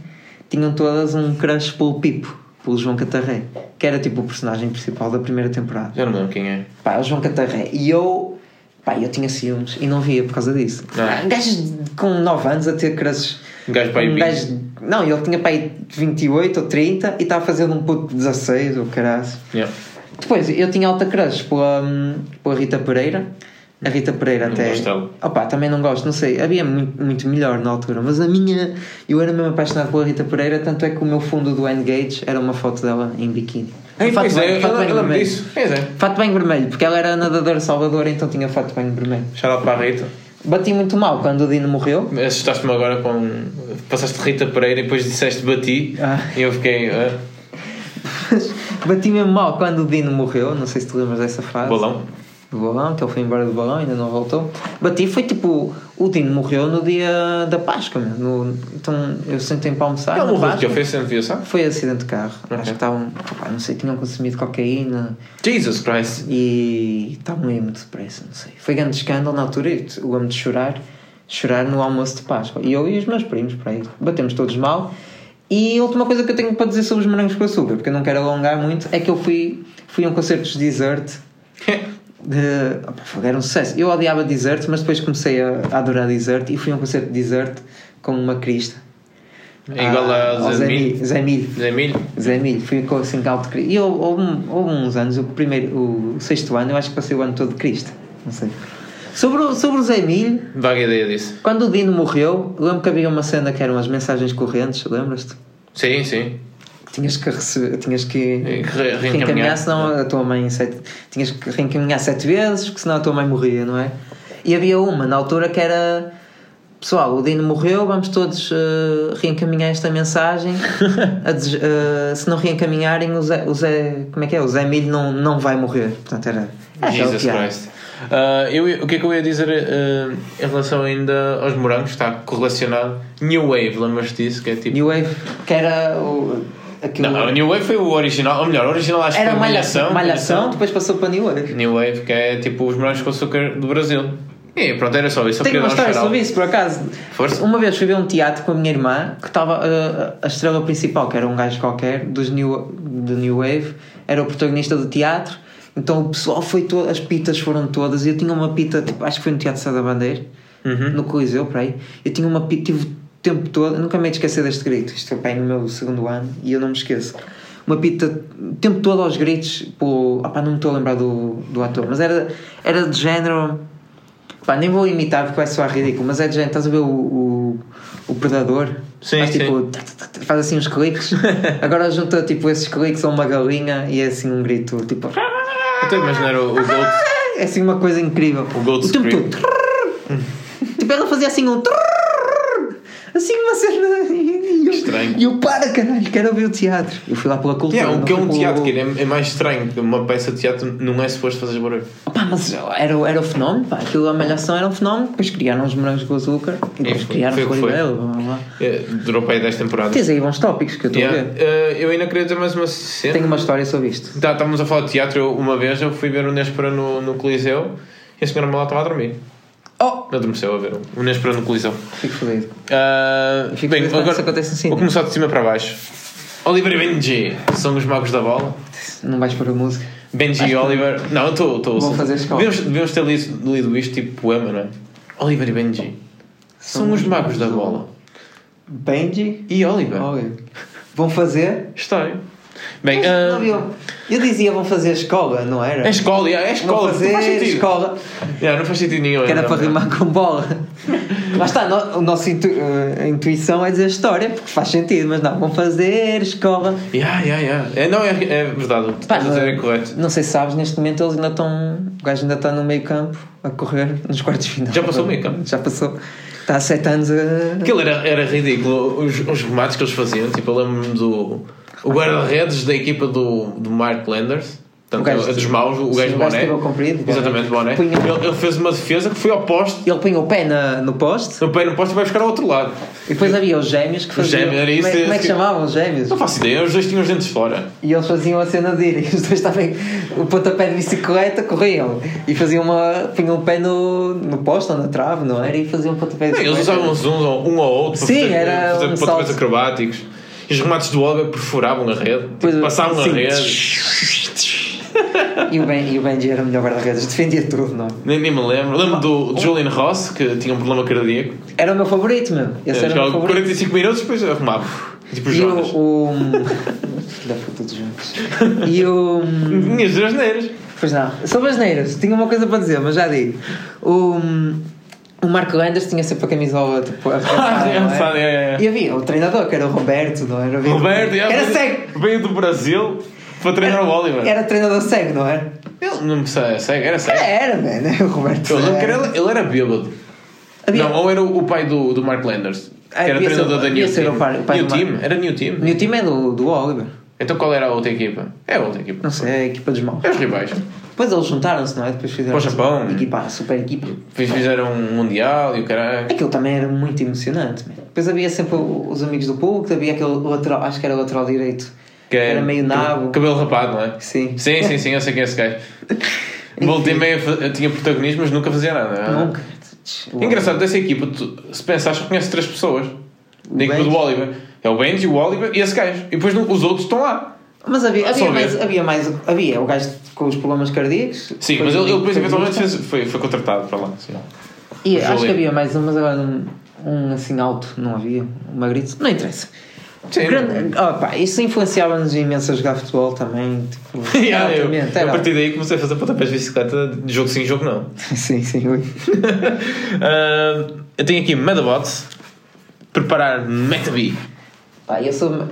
tinham todas um crush pelo Pipo, pelo João Catarré, que era tipo o personagem principal da primeira temporada. Já não lembro quem é. Pá, o João Catarré. E eu, pá, eu tinha ciúmes e não via por causa disso. Ah. Um gajo com 9 anos a ter crushes. Um gajo para aí um 20. gajo, Não, ele tinha para aí 28 ou 30 e estava fazendo um puto de 16 ou caralho. Yeah. Depois, eu tinha alta crush pela, pela Rita Pereira. A Rita Pereira Não até. gosto dela. Opa, também não gosto, não sei. Havia muito, muito melhor na altura, mas a minha. Eu era mesmo apaixonado pela Rita Pereira, tanto é que o meu fundo do Engage era uma foto dela em biquíni. Ei, Fato pois é, bem- eu, fato bem lembro vermelho. Pois é. Fato bem vermelho, porque ela era nadadora salvadora, então tinha fato bem vermelho. Shout out para a Rita. Bati muito mal quando o Dino morreu. Assustaste-me agora com. Passaste Rita Pereira e depois disseste bati. Ah. E eu fiquei. Bati mesmo mal quando o Dino morreu, não sei se te lembras dessa fase. bolão. Do balão, que ele foi embora do balão, ainda não voltou. Bati, foi tipo. O Dino morreu no dia da Páscoa, meu. No, então eu sentei-me para almoçar. Ele morreu Páscoa. eu fiz sempre sabe? Foi acidente de carro. Ok. Acho que estavam. opá, Não sei, tinham consumido cocaína Jesus Christ. e estavam muito depressa, não sei. Foi grande escândalo na altura e eu lembro de chorar. Chorar no almoço de Páscoa. E eu e os meus primos, para aí. Batemos todos mal. E a última coisa que eu tenho para dizer sobre os morangos com açúcar, porque eu não quero alongar muito, é que eu fui, fui a um concerto de Desert [laughs] de, opa, foi- era um sucesso. Eu odiava Desert, mas depois comecei a, a adorar Desert e fui a um concerto de Desert com uma crista. É igual Ah, a ao Zé Milho. Zé Milho. Zé Milho. Zé Milho, fui com assim alto Cristo. E eu, houve, houve uns anos, o primeiro, o sexto ano, eu acho que passei o ano todo de Cristo. Não sei. Sobre o, sobre o Zé Milho, Vaga ideia disso. quando o Dino morreu, lembro que havia uma cena que eram as mensagens correntes, lembras-te? Sim, sim. Tinhas que receber, tinhas que E re- reencaminhar, reencaminhar. senão a tua mãe sete, tinhas que reencaminhar sete vezes, porque senão a tua mãe morria, não é? E havia uma na altura que era pessoal, o Dino morreu, vamos todos eh, reencaminhar esta mensagem. [laughs] Eh, se não reencaminharem, o Zé, o Zé- como é que é? O Zé Milho não, não vai morrer. Portanto, era. era Jesus. Christ. Ah, eu, o que é que eu ia dizer ah, em relação ainda aos morangos? Está correlacionado. New Wave, lembras disso? Que é tipo. New Wave, que era o. aquilo Não, o New Wave foi o original, ou melhor, o original acho que era foi malhação, malhação, depois passou para New Wave. New Wave, que é tipo os morangos com açúcar do Brasil. E pronto, era só isso. Tenho uma um história sobre isso, por acaso. Força. Uma vez fui ver um teatro com a minha irmã que estava uh, a estrela principal, que era um gajo qualquer dos New, do New Wave, era o protagonista do teatro. Então o pessoal foi todo, as pitas foram todas. E eu tinha uma pita, tipo, acho que foi no Teatro Sá da Bandeira, Uhum. no Coliseu, por aí. Eu tinha uma pita, tive tempo todo, nunca me esquecer deste grito. Isto foi bem no meu segundo ano e eu não me esqueço. Uma pita, o tempo todo aos gritos, pô, opá, não me estou a lembrar do, do ator, mas era, era de género. Pá, nem vou imitar porque vai soar ridículo, mas é de género, estás a ver o, o, o Predador? Sim, faz, sim. tipo, tá, faz assim uns cliques. Agora junta tipo esses cliques a uma galinha e é assim um grito tipo. Eu estou a imaginar o, o Gold. [laughs] É assim uma coisa incrível. O Gold tempo Scream. todo. tipo, ela fazia assim um. Assim uma cena. E eu, Estranho. E eu, para caralho, quero ouvir o teatro. Eu fui lá pela cultura. Yeah, o que é um pelo- teatro, que é, é mais estranho. Uma peça de teatro não é suposto fazer barulho. Pá, mas era, o- era o fenómeno, pá. Aquilo, a malhação era um fenómeno. Depois criaram os morangos com açúcar. E depois É, criaram o. Coribelo. É, durou para aí 10 temporadas. Tens aí bons tópicos que eu estou Yeah. a ver. Eh, eu ainda queria dizer mais uma cena. Tenho uma história sobre isto. Tá, estávamos a falar de teatro. Eu, uma vez eu fui ver o Nespera no, no Coliseu e a senhora Malá estava a dormir. Oh! Adormeceu a ver o Nespera no Coliseu. Fico fodido. Ah, Fico bem, feliz agora isso acontece assim. vou começar de cima para baixo. Oliver e Benji são os magos da bola. Não vais para a música. Benji e que- Oliver. Não, estou. Vou fazer escola. Devíamos, devíamos ter lido, lido isto tipo poema, não é? Oliver e Benji são os magos da bola. Benji E Oliver. Olha, vão fazer. História. Bem, viu? Eu dizia vão fazer escola, não era? é escola, é Vão escola. fazer não faz sentido. escola. Yeah, não faz sentido nenhum. Que era não, para não. rimar com bola. Lá está, no, o nosso intu, eh, a intuição é dizer história, porque faz sentido, mas não, vão fazer escola. Yeah, yeah, yeah. É, não, é, é verdade. O que tu Pá, estás a dizer é correto. Não sei se sabes, neste momento eles ainda estão. O gajo ainda está no meio campo a correr nos quartos final. Já passou o meio campo? Já passou. Está há 7 anos a. Aquilo era, era ridículo, os, os remates que eles faziam. Tipo, eu lembro-me do. O guarda-redes da equipa do, do Mark Landers. O Portanto, gajo a dos maus, o gajo o boné. comprido. Exatamente, boné. Punha- Ele, ele fez uma defesa que foi ao poste. Ele punha o pé na, no poste O pé no poste e vai buscar ao outro lado. e depois havia os gêmeos que faziam. gêmeos, era isso, como, é, como é que chamavam os gêmeos? Não faço ideia, os dois tinham os dentes fora. E eles faziam a cena de ir, [laughs] e os dois estavam o pontapé de bicicleta, corriam e faziam uma. punham o pé no, no poste ou na trave, não era? E faziam um pontapé de Não, bicicleta. eles usavam uns uns um ao outro para Sim, fazer, era fazer um pontapés acrobáticos. E os remates do Olga perfuravam a rede, tipo, passavam sim. a rede. E o, ben, e o Benji era o melhor guarda-redes, defendia tudo, não é? Nem, nem me lembro. Lembro do Julian Ross, que tinha um problema cardíaco. Era o meu favorito, meu. Esse era o meu favorito. 45 minutos, depois arrumava. Tipo E o. Jonas. o... Filho da puta dos juntos. E o. [laughs] Minhas asneiras. Pois não, sobre as neiras, tinha uma coisa para dizer, mas já digo. O, o Marco Landers tinha sempre a camisola tipo, a Ah, é, é? é, é. E havia o treinador que era o Roberto, não era? Roberto, é, era cego. Veio do Brasil para treinar o Oliver. Era treinador cego, não era? Ele não sei, cego, era cego. Era, man, [laughs] o Roberto. Que era, ele era bêbado. Havia- Não, ou era o pai do, do Mark Landers, que Ah, era ser- treinador da New Team. o pai- o pai New do Team? Era New Team. Meu time é do, do Oliver. Então qual era a outra equipa? É a outra equipa. Não sei, é a equipa dos maus. É os rivais. Depois eles juntaram-se, não é? Depois fizeram. Para o Japão. Equipa, super equipa. Depois fizeram um Mundial e o caralho. Aquilo também era muito emocionante. man. Depois havia sempre o- os amigos do público, havia aquele lateral, acho que era lateral direito. Que é era meio nabo. Cabelo rapado, não é? Sim. Sim, sim, sim, eu sei quem é esse gajo. [laughs] Voltei meio, tinha protagonismo, mas nunca fazia nada. Nunca. Engraçado, dessa equipa, tu, se pensares, conheces três pessoas. Da equipa do Oliver. É o Benji, o Oliver e esse gajo. E depois os outros estão lá. Mas havia, havia, mais, havia mais. Havia o gajo com os problemas cardíacos. Sim, mas ele, ele depois eventualmente fez, foi, foi contratado para lá. Sim. E acho que Julian. havia mais um, mas agora um, um assim alto não havia. Um magrito. Não interessa. Sim. Grande, oh, pá, isso influenciava-nos imenso a jogar futebol também. Tipo, [laughs] Yeah, eu, a partir daí comecei a fazer pontapés de bicicleta de jogo sim, jogo não. [laughs] sim, sim, ui. [laughs] Ah, eu tenho aqui Medabots. Preparar Metabi. Pá, eu sou.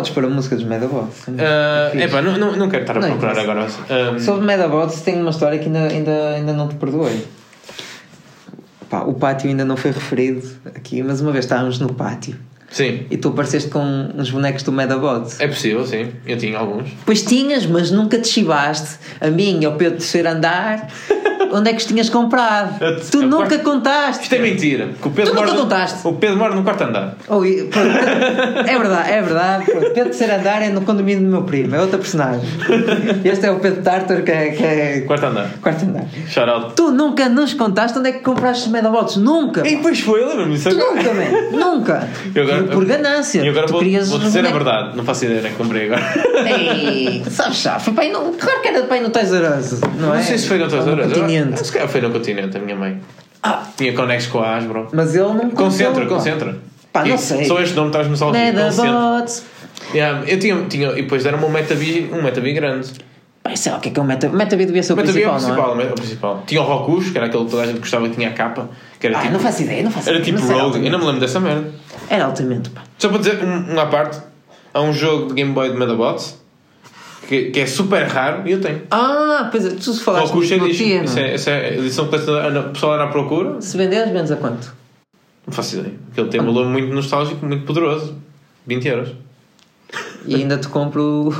Podes pôr a música dos Medabots. Uh, epá, não, não, não quero estar a Não procurar interessa. agora. Um, Sobre Medabots, tenho uma história que ainda, ainda, ainda não te perdoei. Pá, o pátio ainda não foi referido aqui, mas uma vez estávamos no pátio sim, e tu apareceste com uns bonecos do Medabots. é possível, sim. Eu tinha alguns. Pois tinhas, mas nunca te chivaste. A mim, ao Pedro terceiro andar, [laughs] onde é que os tinhas comprado. Tu nunca quarto- contaste. Isto é mentira. Que o Pedro Tu nunca mora contaste. O Pedro mora no quarto andar. Oh, e- pronto, é verdade, é verdade. Pronto, Pedro Terceiro Andar é no condomínio do meu primo, é outra personagem. Este é o Pedro Tartar que é, que é Quarto andar. quarto andar. Shout out. Tu nunca nos contaste onde é que compraste os medabots. Nunca. E depois foi, lembra-me disso agora. nunca, man. Nunca. [laughs] Agora- por, por ganância. E agora tu vou, vou dizer a verdade. Não faço ideia nem que comprei agora. Ei, sabes já, foi pai no, claro que era pai no Us, não, Não é? sei se foi no Ou Continente. Se calhar foi no Continente, a minha mãe. Ah, Tinha conexo com a Asbro. mas ele não Concentra, concentra. Pá, não E sei. Só este nome traz-me só. Medabots. Yeah, eu tinha, tinha, e depois deram-me um Metabi, um Metabi grande. Pá, sei lá o que é que é o Meta. Metabi devia ser o Metabi é o principal, principal, é? é o principal. Tinha o Rokus, que era aquele que toda a gente gostava que tinha a capa. Que era Ah, tipo, não faço ideia, não faço era ideia. tipo era Rogue. Eu não me lembro dessa merda. Era altamente, pá. Só para dizer um, um à parte, há um jogo de Game Boy de Medabots que, que é super raro e eu tenho. Ah, pois é, tu falaste Edition. dia, Isso é? isso é edição colecionadora. O pessoal anda à procura. Se venderes, vendes a quanto? Não faço ideia. Aquele tem um valor muito nostálgico, muito poderoso. 20 euros. E ainda te compro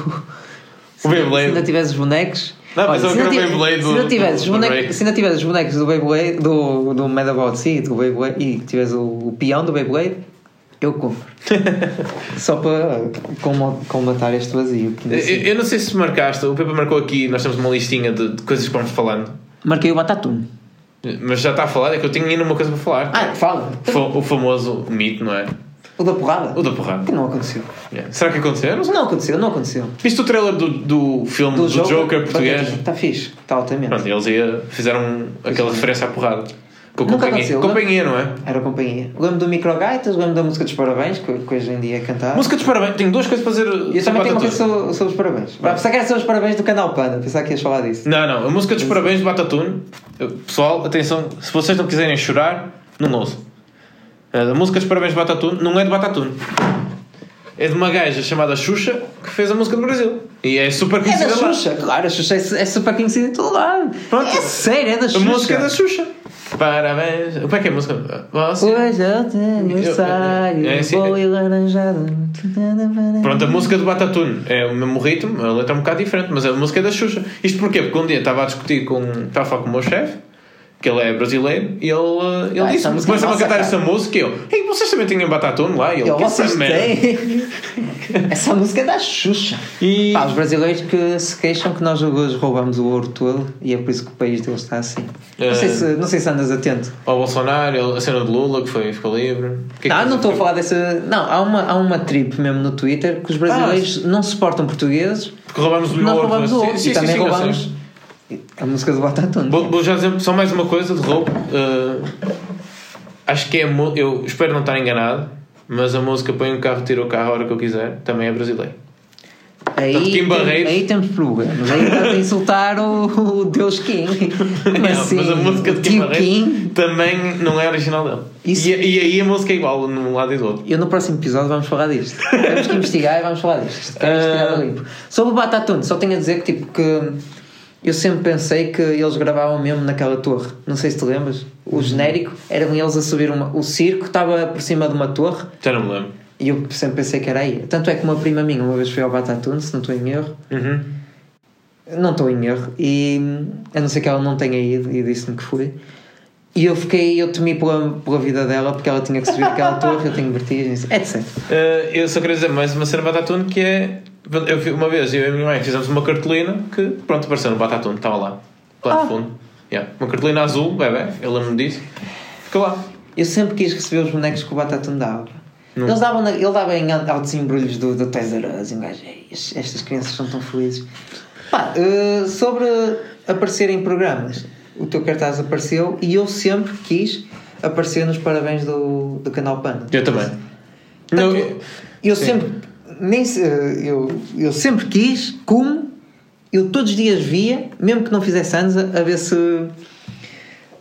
O Beyblade. Se ainda tivesses bonecos. Não, mas eu quero o se ainda tivesses bonecos-. Se ainda tivesses bonecos do Beyblade, do, do Medabot, sim, do Beyblade, e tivesse o, o peão do Beyblade, eu compro. [laughs] Só para colmatar este vazio. Eu, eu não sei se marcaste, o Pepe marcou aqui, nós temos uma listinha de, de coisas que vamos falando. Marquei o Batatum. Mas já está a falar, é que eu tinha ainda uma coisa para falar. Ah, fala. Fa- O famoso mito, não é? O da porrada? O da porrada. Que não aconteceu. Yeah. Será que aconteceu? Não. Não aconteceu, não aconteceu. Viste o trailer do, do filme do, Joker, português? Está fixe, está altamente. Pronto, eles ia, fizeram aquela referência à porrada. A Nunca companhia. companhia, não é? Era companhia. Lembro do Microgaitas, lembro da música dos parabéns, que, que hoje em dia é cantada. Música dos parabéns, tenho duas coisas para dizer. E eu também tenho uma coisa sobre, sobre os parabéns. Vai, pensar que era sobre os parabéns do canal Panda, pensar que ias falar disso. Não, não, a música dos parabéns de Batatune. Pessoal, atenção, se vocês não quiserem chorar, não ouçam. A música dos parabéns de Batatune não é de Batatune. É de uma gaja chamada Xuxa que fez a música do Brasil. E é super É conhecida da lá. Xuxa, claro, a Xuxa é, é super conhecida em todo lado. Pronto. É sério, é da A Xuxa. música é da Xuxa. Parabéns. Como é que é a música? Você... Hoje é o teu aniversário, É, é, sim, bolo é. laranjado. Pronto, a música do Batatune é o mesmo ritmo, a letra é um bocado diferente, mas a música é da Xuxa. Isto porquê? Porque um dia estava a discutir com. Estava a falar com o meu chefe, que ele é brasileiro, e ele, uh, ele Ah, disse: essa música é começa a cantar cara." essa música e eu, Ei, vocês também tinham Batatune lá? E ele, Eu, "Que essa vocês merda?" têm. [laughs] Essa música é da Xuxa. E. Pá, os brasileiros que se queixam que nós roubamos o ouro todo e é por isso que o país deles está assim. Não, sei, Eh, se, não sei se andas atento. Ao Bolsonaro, a cena de Lula, que foi, ficou livre. Que é que Não, tens não estou a falar dessa. Não, há uma, há uma trip mesmo no Twitter que os brasileiros não suportam portugueses. Porque roubamos o Nós ouro. roubamos o ouro sim, e sim, também sim, roubamos a música do Batatune. Vou, vou já dizer só mais uma coisa de roubo. Uh, acho que é. Eu espero não estar enganado, mas a música Põe o carro, tira o carro a hora que eu quiser também é brasileira. Aí, Kim tem- aí temos problemas. Aí estás a insultar o, o Deus King. [laughs] Como Não, assim? mas a música o de Kim King. também não é original dele. Isso- E, e aí a música é igual num lado e do outro. Eu no próximo episódio vamos falar disto. Temos que [laughs] investigar e vamos falar disto. Temos que Ah. do limpo. Sobre o Batatune, só tenho a dizer que tipo que eu sempre pensei que eles gravavam mesmo naquela torre. Não sei se te lembras. O genérico eram eles a subir uma. O circo estava por cima de uma torre Já não me lembro. e eu sempre pensei que era aí. Tanto é que uma prima minha uma vez foi ao Batatune, se não estou em erro. Uhum. Não estou em erro. E a não ser que ela não tenha ido e disse-me que foi. E eu fiquei, eu temi pela, pela vida dela porque ela tinha que subir aquela torre, eu tenho vertigens, etc. Uh, [laughs] eu só queria dizer mais uma cena Batatune que é. Eu, uma vez eu e a minha mãe fizemos uma cartolina que, pronto, apareceu no Batatune, estava lá, plano Ah. de fundo. Yeah. Uma cartolina azul, bebê, eu lembro-me disso. Ficou lá. Eu sempre quis receber os bonecos que o Batatune dava. Não. Eles davam na, ele dava em altos embrulhos do, do Toys R Us e um gajo, "Ei, es- estas crianças são tão felizes. Pá, eh, sobre aparecer em programas, o teu cartaz apareceu e eu sempre quis aparecer nos parabéns do, do canal Panda. Eu também. Portanto, Não, eu sim. sempre nem eu, eu sempre quis como eu todos os dias via mesmo que não fizesse anos a, a ver se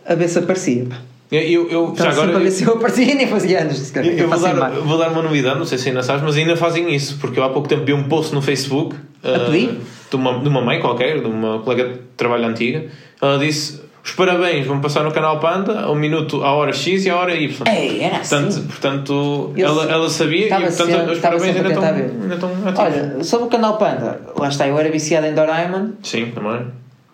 a ver se aparecia eu, eu, Então, já agora. sempre a ver se eu aparecia e nem fazia anos. Eu, eu vou, dar, vou dar uma novidade, não sei se ainda sabes, mas ainda fazem isso, porque eu há pouco tempo vi um post no Facebook uh, de, uma, de uma mãe qualquer, de uma colega de trabalho antiga. Ela disse: Os parabéns vão passar no canal Panda ao minuto, à hora X e à hora Y. Ei, era assim. Portanto, portanto Eu ela, ela sabia e portanto sempre- os parabéns ainda estão, ainda estão ativos. Olha, sobre o canal Panda, lá está, eu era viciado em Doraemon. Sim, também.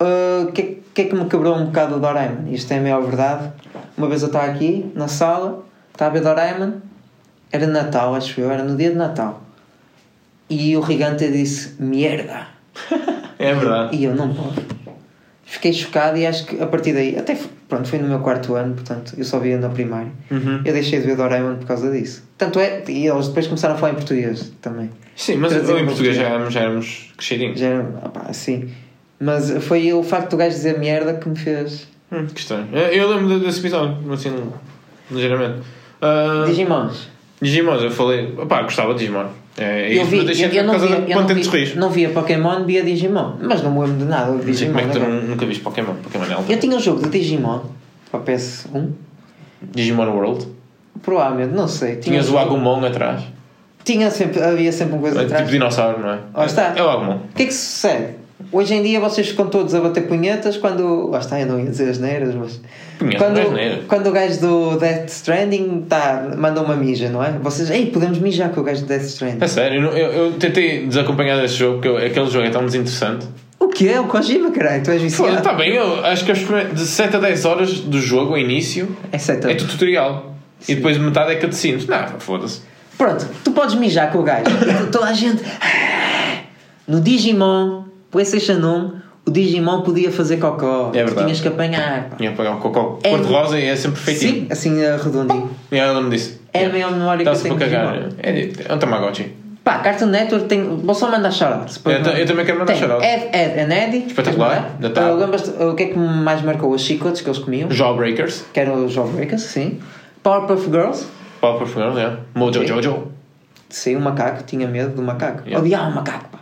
Uh, que- que é que me quebrou um bocado o Doraemon? Isto é a maior verdade. Uma vez eu estava aqui na sala, estava a ver Doraemon, era Natal, acho eu, era no dia de Natal. E o Gigante disse: Merda! [laughs] É verdade. E eu não posso. Fiquei chocado e acho que a partir daí, até pronto, foi no meu quarto ano, portanto eu só via na primária. Uhum. Eu deixei de ver Doraemon por causa disso. Tanto é, e eles depois começaram a falar em português também. Sim, mas eu em português já éramos, já éramos crescidinhos. Já era, opá, assim. Mas foi o facto do gajo dizer merda que me fez. Hum, que estranho. Eu, lembro desse episódio, assim, ligeiramente. Ah, Digimons. Digimon, eu falei, opá, gostava de Digimon. É, Eu vi, eu, não via, do eu não, vi, não via Pokémon, via Digimon. Mas não me lembro de nada de Digimon. como é que tu não- nunca viste Pokémon. Pokémon é. Eu tinha um jogo de Digimon para PS1. Digimon World. Provavelmente, não sei. Tinha Tinhas um o Agumon atrás. Tinha sempre, havia sempre uma coisa É atrás. tipo dinossauro, não é? Lá está. É o Agumon. O que é que sucede? Hoje em dia vocês ficam todos a bater punhetas quando. Lá está, eu não ia dizer as neiras, mas. Punheta, quando, é quando o gajo do Death Stranding tá, manda uma mija, não é? Vocês, ei, podemos mijar com o gajo do Death Stranding. É sério, eu, eu, tentei desacompanhar desse jogo, porque eu- aquele jogo é tão desinteressante. O que é? O Kojima, caralho, tu és viciado. Está bem, eu acho que de 7 a 10 horas do jogo, o início, É setup. é tudo tutorial. E depois metade é cutscenes. Não, foda-se. Pronto, tu podes mijar com o gajo. Toda a gente. No Digimon, PlayStation 1, o Digimon podia fazer cocó. É verdade. tinhas que apanhar. Tinha que pagar o cocó É- cor-de-rosa e é sempre perfeitinho. Sim, assim eh, redondinho. E ela me disse. É a maior memória que eu tenho cagar. É, é um Tamagotchi. Pá, Cartoon Network tem. Vou só mandar shoutouts. Eu eu também quero mandar shoutouts. Ed, Ed and Eddie. Espetacular, da Tab. Uh, o que é que mais marcou? Os chicotes que eles comiam. Jawbreakers. Que eram os Jawbreakers, sim. Powerpuff Girls. Powerpuff Girls, é. Mojo Ok. Jojo. Sim, o macaco. Tinha medo do macaco. Yeah. Odiava o macaco.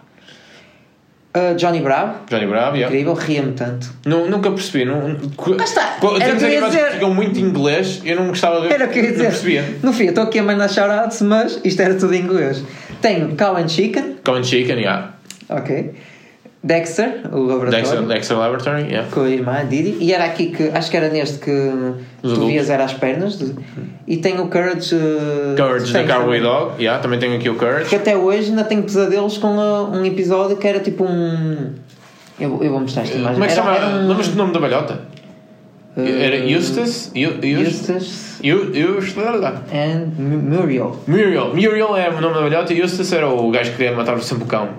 Uh, Johnny Bravo. Johnny Bravo, yeah. Incrível, ria-me tanto. Nu- Nunca percebi. Não, Cá está. Era que animados dizer. que ficam muito em inglês, eu não gostava de ver. Era o que eu ia Não dizer. percebia. No fim, eu estou aqui a mandar shoutouts, mas isto era tudo em inglês. Tenho Cow and Chicken. Common Chicken, yeah. Ok. Dexter, o laboratório. Dexter, Dexter Laboratory, yeah. com a irmã Didi e era aqui que acho que era neste que Os tu adultos. vias era as pernas de- e tem o Courage uh, Courage da Cowboy também. Dog, yeah, também tenho aqui o Courage. que até hoje ainda tenho pesadelos com uh, um episódio que era tipo um eu, eu vou mostrar esta imagem Como é que era, chama? um, Lembras-te do nome da balhota? uh, Era Eustace? Eu- Eustace? Eustace Eu- Eustace? and Muriel Muriel. Muriel é o nome da balhota e Eustace era o gajo que queria matar sempre o cão.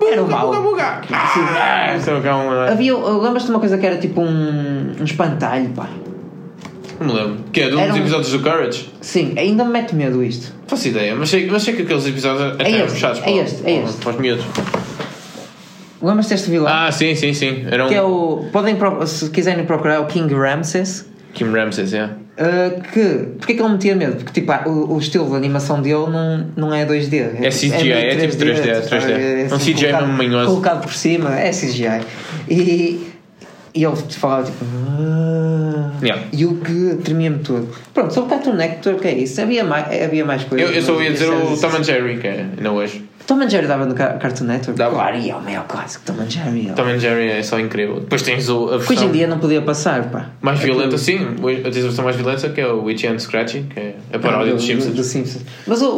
Era Buga, mau. buga, buga. Ah, é é? havia lembras-te de uma coisa que era tipo um, um espantalho pá Não me lembro. Que é de um dos um- episódios do Courage? sim ainda me mete medo isto Não faço ideia, mas sei, mas sei que aqueles episódios até eram fechados é para, este, é este. para os miúdos. lembras-te deste vilão Ah, sim, sim, sim. Era um que é o podem se quiserem procurar o King Ramses Kim Ramses, é. Uh, que, porque é que ele metia medo? Porque tipo, ah, o, o estilo de animação dele não, não é 2D. É CGI, é meio tipo 3D, é 3D. é É um CGI colocado, mesmo manhoso. Colocado por cima, é CGI. E, e ele falava tipo. "Ah", Yeah. E o que tremia-me todo. Pronto, sobre Cartoon Network é isso. Havia mais, havia mais coisas. Eu, eu só ia dizer o é- Tom and Jerry, que é ainda hoje. Tom and Jerry dava no Ca- Cartoon Network? Dava. Claro, e é o maior clássico. Tom and Jerry. Tom and Jerry é só incrível. Depois tens o, a Que hoje versão em dia não podia passar, pá. mais Aquilo- violenta, sim. Tens a versão mais violenta que é o Witchy and Scratchy, que é a paródia Ah, dos do- Simpsons. do Simpsons. Mas o,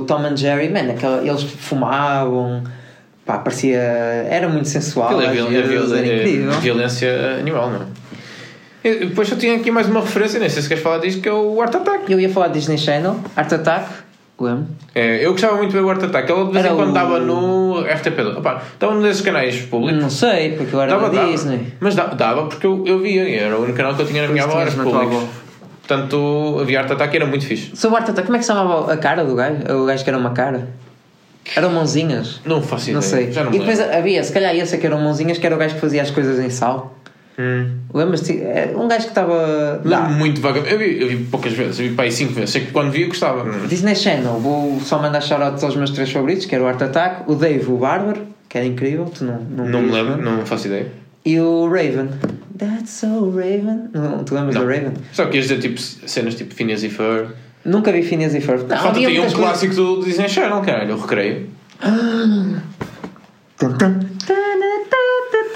o Tom and Jerry, man, aquela, eles fumavam, pá, parecia. Era muito sensual. Aquilo é, às viol- é é incrível. violência animal, não é? Depois eu tinha aqui mais uma referência, nem sei se queres falar disto, que é o Art Attack. Eu ia falar Disney Channel, Art Attack, lembro. É, eu gostava muito de ver o Art Attack. Ele de vez em quando dava no RTP2. Opa, estava num desses canais públicos. Não sei, porque eu era Dava, da dava. Disney. Mas dava, porque eu, eu via, e era o único canal que eu tinha na minha tua públicos. Portanto, havia Art Attack e era muito fixe. Sobre o Art Attack, como é que se chamava a cara do gajo? O gajo que era uma cara? Eram mãozinhas? Não faço ideia. Não sei. Não e depois havia, se calhar esse é que eram mãozinhas, que era o gajo que fazia as coisas em sal. Hum. Lembras-te? É Um gajo que estava. Lembro-me muito vagamente. Eu vi, eu vi poucas vezes, eu vi para aí 5 vezes. Sei que quando vi eu gostava. Disney Channel, vou só mandar shoutouts aos meus três favoritos, que era o Art Attack, o Dave, o Bárbaro, que era incrível, tu não, não, Não me lembro, não? faço ideia. E o Raven. That's so Raven. Não, tu lembras Não. do Raven? Só que ias dizer tipo, cenas tipo Phineas e Ferb. Nunca vi Phineas e Ferb. Não, Falta tem um coisas- clássico do Disney Channel, caralho, o Recreio. O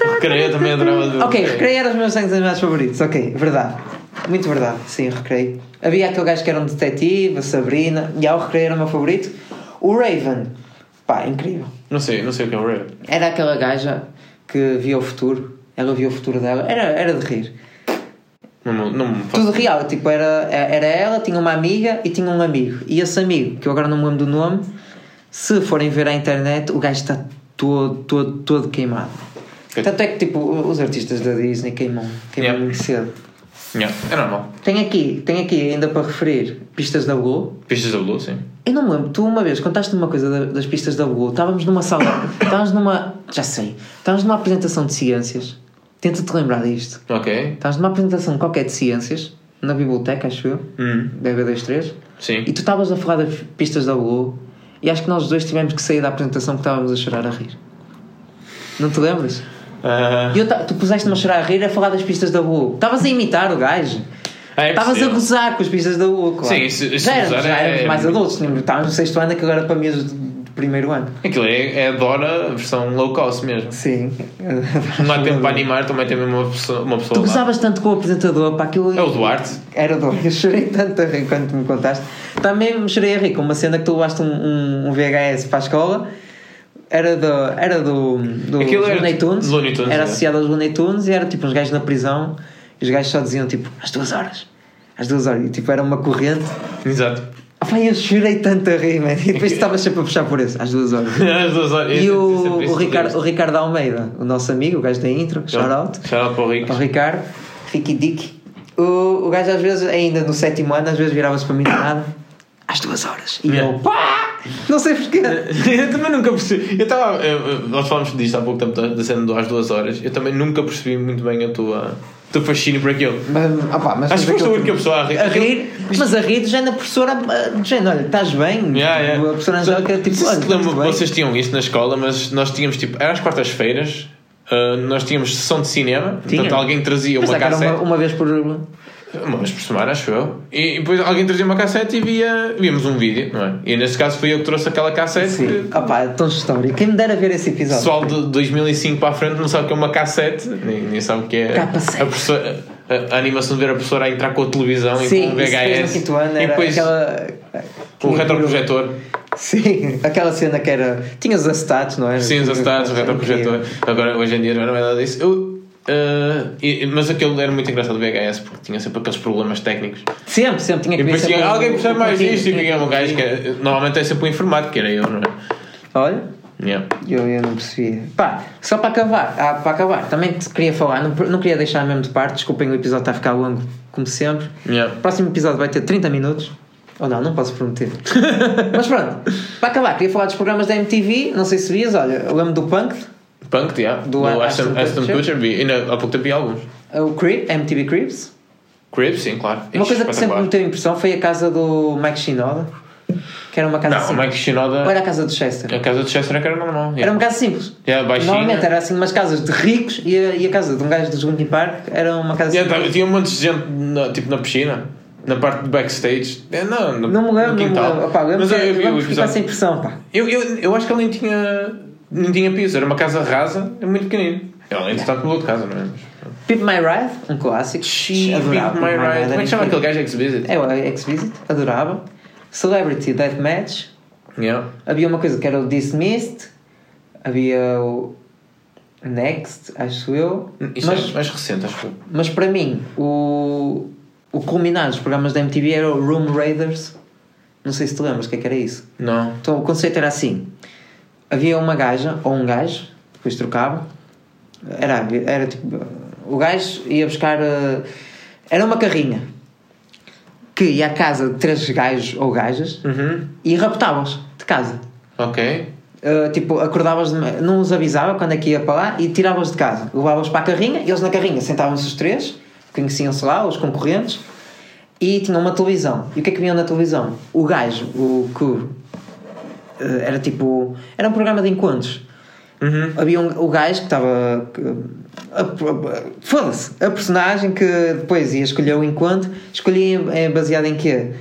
Recreio também adorava do Ok, Recreio era os meus desenhos animados favoritos. Ok, verdade. Muito verdade, sim, Recreio. Havia aquele gajo que era um detetive, a Sabrina, e ah, o Recreio era o meu favorito. O Raven, pá, incrível. Não sei, não sei o que é o Raven. Era aquela gaja que via o futuro Ela via o futuro dela. Era, era de rir. Não, não, Tudo real, tipo, era, era ela, tinha uma amiga e tinha um amigo. E esse amigo, que eu agora não me lembro do nome, se forem ver à internet, o gajo está todo, todo, todo queimado. Tanto é que, tipo, os artistas da Disney queimam, queimam Yeah. muito cedo. Yeah, é normal. Tem aqui, tem aqui ainda para referir pistas da Blue. Pistas da Blue, sim. Eu não me lembro, tu uma vez contaste uma coisa da- das pistas da Blue, estávamos numa sala, [coughs] estávamos numa, já sei, estávamos numa apresentação de ciências. Tenta-te lembrar disto. Ok. Estávamos numa apresentação qualquer de ciências, na biblioteca, acho eu, Hum, BB23, sim. e tu estavas a falar das pistas da Blue, e acho que nós dois tivemos que sair da apresentação que estávamos a chorar a rir. Não te lembras? Ah, E eu tu puseste-me a chorar a rir a falar das pistas da Blue. Estavas a imitar o gajo. é Estavas a possível. gozar com as pistas da Blue, claro. Sim, isso- isso já éramos, já é- mais adultos, estávamos no sexto ano, aquilo era para mim de primeiro ano. Aquilo é, é a Dora, a versão low cost mesmo. Sim. Não há tempo para animar, também tem mesmo uma pessoa, uma pessoa Tu gozavas tanto com o apresentador, para aquilo. É o Duarte. Era do Eu chorei tanto a rir quando me contaste. Também me chorei a rir com uma cena que tu levaste um, um, um VHS para a escola. Era do, era do, do Aquilo era Looney tipo Tunes. Looney Tunes, era é. associado aos Looney Tunes e era tipo uns gajos na prisão. E os gajos só diziam tipo, às duas horas. Às duas horas. E tipo, era uma corrente. Exato. Ah, pá, eu chorei tanto a rir, man. E depois estava sempre a puxar por isso, às duas horas. [laughs] As duas horas. E Esse- o, o, Ricardo, o Ricardo Almeida, o nosso amigo, o gajo da intro, shout out. Shout out para o Rico. ao Ricardo, Ricky Dick. O, o gajo às vezes, ainda no sétimo ano, às vezes virava-se para mim de nada, às duas horas. E Yeah. eu, pá! Não sei porquê. [laughs] eu também nunca percebi. Eu estava. Nós falámos disto há pouco tempo da da cena do às duas horas. Eu também nunca percebi muito bem a tua, o teu fascínio por aquilo. Mas, opá, mas Acho que foste a única pessoa a rir. A rir, mas a rir do género, a professora, do género, olha, estás bem? Yeah, yeah. A professora Angélica, tipo, olha, se lembro, vocês tinham isso na escola, mas nós tínhamos tipo. Era às quartas-feiras. uh, nós tínhamos sessão de cinema, Tinha. portanto alguém trazia Mas uma é cassete. uma, uma vez por. Uma vez por semana, acho eu. E depois alguém trazia uma cassete e via, víamos um vídeo, não é? E neste caso fui eu que trouxe aquela cassete. Sim. que Opá, é tão história. Quem me dera ver esse O episódio? pessoal de 2005 para a frente não sabe o que é uma cassete, nem, nem sabe o que é a, professora- a, a animação de ver a professora a entrar com a televisão e Sim, com o isso VHS. quinto ano e depois aquela. o retroprojetor. Sim, aquela cena que era. Tinha os acetatos, não é? Sim, os acetatos, o retroprojetor. Agora, hoje em dia, não é nada disso. Eu, uh, e- mas aquilo era muito engraçado o VHS porque tinha sempre aqueles problemas técnicos. Sempre, sempre tinha que ver sempre alguém o- percebe o mais contínuo, isto e tinha um gajo que é- normalmente é sempre o informático, que era eu, não é? Olha, Yeah. eu, eu não percebia. Pá, só para acabar, ah, para acabar, também te queria falar, não, não queria deixar mesmo de parte, desculpem o episódio está a ficar longo, como sempre. Yeah. O próximo episódio vai ter 30 minutos. Ou não, não posso prometer. [laughs] Mas pronto, para acabar, queria falar dos programas da MTV, não sei se vias, olha, eu lembro do Punk, Punk, yeah. Do do Ashton Ashton, Kutcher. Vi. Ainda há pouco tempo vi alguns. o Creep, MTV Creeps. Cribs, sim, claro. Uma coisa que sempre me teve impressão foi a casa do Mike Shinoda, que era uma casa Não, o simples. Mike Shinoda. Ou era a casa do Chester? A casa de Chester é era normal. yeah. Era uma casa simples. Yeah, baixinha. Normalmente era assim umas casas de ricos e a, e a casa de um gajo do Linkin Park era uma casa Yeah, simples. tinha um monte de gente na, tipo na piscina, na parte de backstage. É, não, no, Não me lembro, no não me quintal. lembro. Opá, lembro Mas eu, eu essa episódio. impressão, pá. Eu, eu, eu acho que ele nem tinha, nem tinha piso, era uma casa rasa, é muito pequenino. Ele, entretanto, mudou de casa, não é? Pimp My Ride, um clássico. Xiii, Adorava Pimp My Ride. Como é que chama aquele gajo X-Visit? É o X-Visit, adorava. Celebrity Deathmatch. Yeah. Havia uma coisa que era o Dismissed. Havia o Next, acho eu. Isso Mas, é mais recente, acho que. mas para mim, o, o culminar dos programas da MTV era o Room Raiders. Não sei se te lembras o que é que era isso. Não. Então o conceito era assim: havia uma gaja ou um gajo, depois trocava. Era, era tipo. O gajo ia buscar. eh, Era uma carrinha que ia à casa de três gajos ou gajas Uhum. e raptava-os de casa. Ok. Uh, tipo, acordavas, de- não os avisava quando é que ia para lá e tiravas de casa. Levavas para a carrinha, e eles na carrinha sentavam-se os três, conheciam-se lá, os concorrentes, e tinham uma televisão. E o que é que vinham na televisão? O gajo, o que era tipo. Era um programa de encontros. Uhum. Havia um, o gajo que estava. Foda-se! A personagem que depois ia escolher o encontro, escolhia baseado em quê?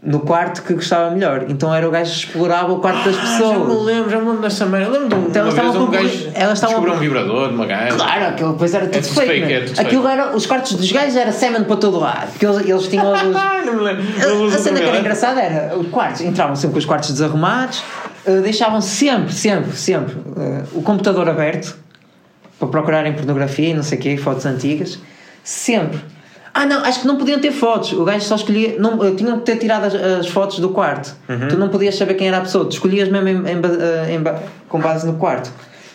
No quarto que gostava melhor. Então era o gajo que explorava o quarto das Ah, pessoas. já me lembro, já me lembro dessa merda. Lembro de um, Então uma vez um gajo elas descobriu um vibrador de uma gaja. Claro, aquilo depois era tudo tudo fake. fake, né? é tudo aquilo fake. era, os quartos dos gajos era semen para todo lado. Porque eles, eles tinham [laughs] os. Ai, não me lembro. A, a cena que era engraçada era os quartos, entravam sempre com os quartos desarrumados, eh, deixavam sempre, sempre, sempre eh, o computador aberto para procurarem pornografia e não sei o quê, fotos antigas. Sempre. Ah, não, acho que não podiam ter fotos. O gajo só escolhia. Não, eh, tinham que ter tirado as, as fotos do quarto. Tu não podias saber quem era a pessoa. Tu escolhias mesmo em- em eh, em com base no quarto.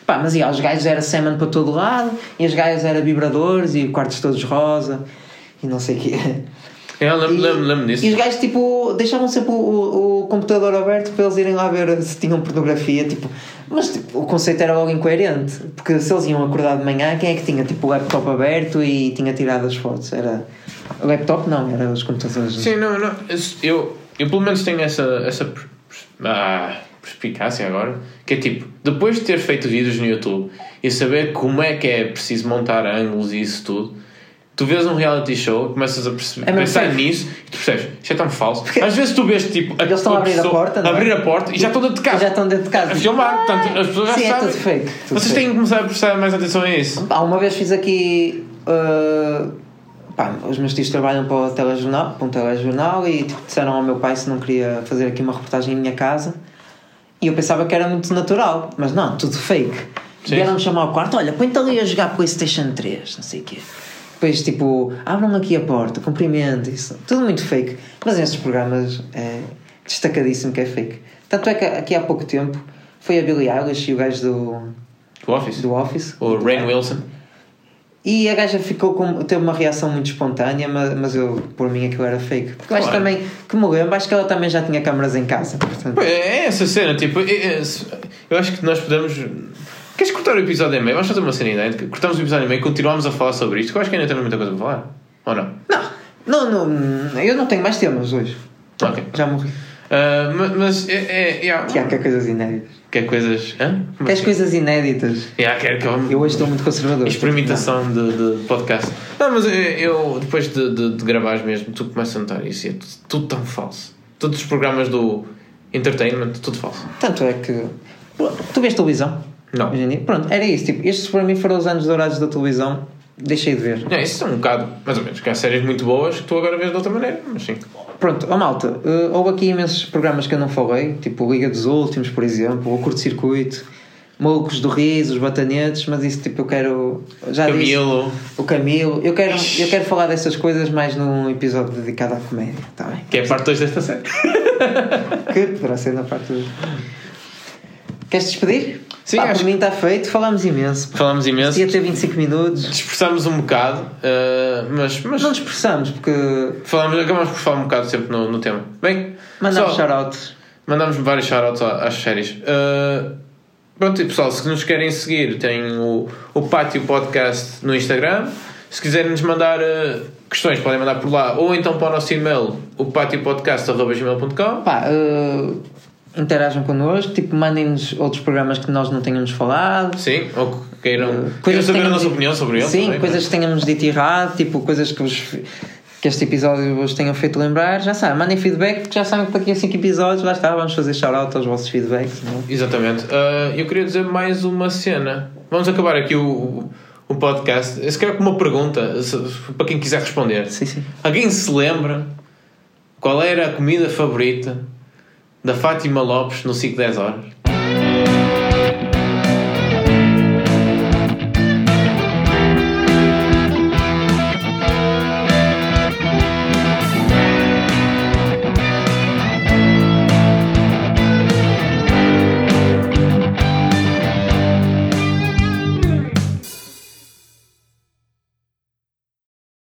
Pá, mas ia, os gajos era semen para todo lado e as gaias eram vibradores e quartos todos rosa e não sei o quê. [laughs] Eu lembro, E, lembro, lembro disso. e os gajos tipo, deixavam sempre o, o, o computador aberto para eles irem lá ver se tinham pornografia. Tipo, mas tipo, o conceito era logo incoerente porque se eles iam acordar de manhã, quem é que tinha tipo, o laptop aberto e tinha tirado as fotos? Era o laptop, não, era os computadores. Sim, não, não. Eu, eu pelo menos tenho essa, essa ah, perspicácia agora, que é tipo, depois de ter feito vídeos no YouTube e saber como é que é preciso montar ângulos e isso tudo, tu vês um reality show, começas a perceber, É pensar fake. nisso e tu percebes, isto é tão falso. Às vezes tu vês tipo, Eles estão a abrir a pessoa- porta, não é? abrir a porta e já estão dentro de casa. Já estão dentro de casa. a filmar, portanto, as pessoas já Sim, é sabem. tudo fake, tudo Vocês fake. têm que começar a prestar mais atenção a isso. Pá, uma vez fiz aqui. uh, pá, os meus tios trabalham para, o telejornal, para um telejornal e tipo, disseram ao meu pai se não queria fazer aqui uma reportagem em minha casa. E eu pensava que era muito natural, mas não, tudo fake. Vieram-me chamar ao quarto: olha, põe-te ali a jogar PlayStation 3, não sei o quê. Depois, tipo, abram aqui a porta, cumprimento, isso. Tudo muito fake. Mas nestes programas é destacadíssimo que é fake. Tanto é que aqui há pouco tempo foi a Billie Eilish e o gajo do, Do Office. do Office. O Rain Wilson. E a gaja ficou com, teve uma reação muito espontânea, mas, mas eu, por mim, aquilo era fake. Porque eu acho Claro. também, que me lembro, acho que ela também já tinha câmaras em casa. Portanto, É essa cena, tipo, é- é- eu acho que nós podemos. Queres cortar o episódio em meio? Vamos fazer uma cena idêntica. Cortamos o episódio em meio e continuamos a falar sobre isto, que eu acho que ainda temos muita coisa para falar. Ou não? não, não, não, eu não tenho mais temas hoje. Ok. Já morri. Ah, ma- mas é. é yeah. Tiago, quer coisas inéditas. Quer coisas. Hã? Queres coisas inéditas? Yeah, quero que eu- Eu hoje estou muito conservador. Experimentação de, de podcast. Não, mas eu, eu, depois de, de, de gravares mesmo, tu começas a notar isso e é tudo, tudo tão falso. Todos os programas do entertainment, tudo falso. Tanto é que. Tu vês televisão? Não. Hoje em dia? Pronto, era isso. Tipo, estes para mim foram os anos dourados da televisão. Deixei de ver. É, isso é um bocado, mais ou menos, que há séries muito boas que tu agora vês de outra maneira, mas sim. Pronto, ó malta, eh, houve aqui imensos programas que eu não falei, tipo Liga dos Últimos, por exemplo, o Curto Circuito, Malucos do Riso, os Batanetes, mas isso tipo eu quero. Já disse, Camilo. o Camilo, eu quero, eu quero falar dessas coisas mais num episódio dedicado à comédia, tá bem? Que é a parte 2 desta série. [laughs] Que poderá ser na parte do. Queres despedir? Sim, Pá, acho por mim está feito, falamos imenso. Falamos imenso, Ia ter 25 minutos. dispersamos um bocado, eh, mas, mas Não dispersamos, porque falamos, acabamos por falar um bocado sempre no, no tema. Bem, mandamos só- shoutouts. Mandamos vários shoutouts às séries. Uh, pronto, e pessoal, se nos querem seguir, tem o, o Pátio Podcast no Instagram. Se quiserem nos mandar uh, questões, podem mandar por lá. Ou então para o nosso e-mail, o patiopodcast.gmail.com. Pá, eh, interajam connosco, tipo, mandem-nos outros programas que nós não tenhamos falado. Sim, ou que queiram, queiram Coisas saber a nossa dito- opinião sobre eles. Sim, também, coisas não que tenhamos dito errado, tipo, coisas que, vos, que este episódio vos tenham feito lembrar. Já sabem, mandem feedback, porque já sabem que daqui a 5 episódios, lá está, vamos fazer shout-out aos vossos feedbacks. Não? é? Exatamente. Uh, eu queria dizer mais uma cena. Vamos acabar aqui o, o podcast. Se calhar com uma pergunta, se- para quem quiser responder. Sim, sim. Alguém se lembra qual era a comida favorita da Fátima Lopes no 5 10 horas?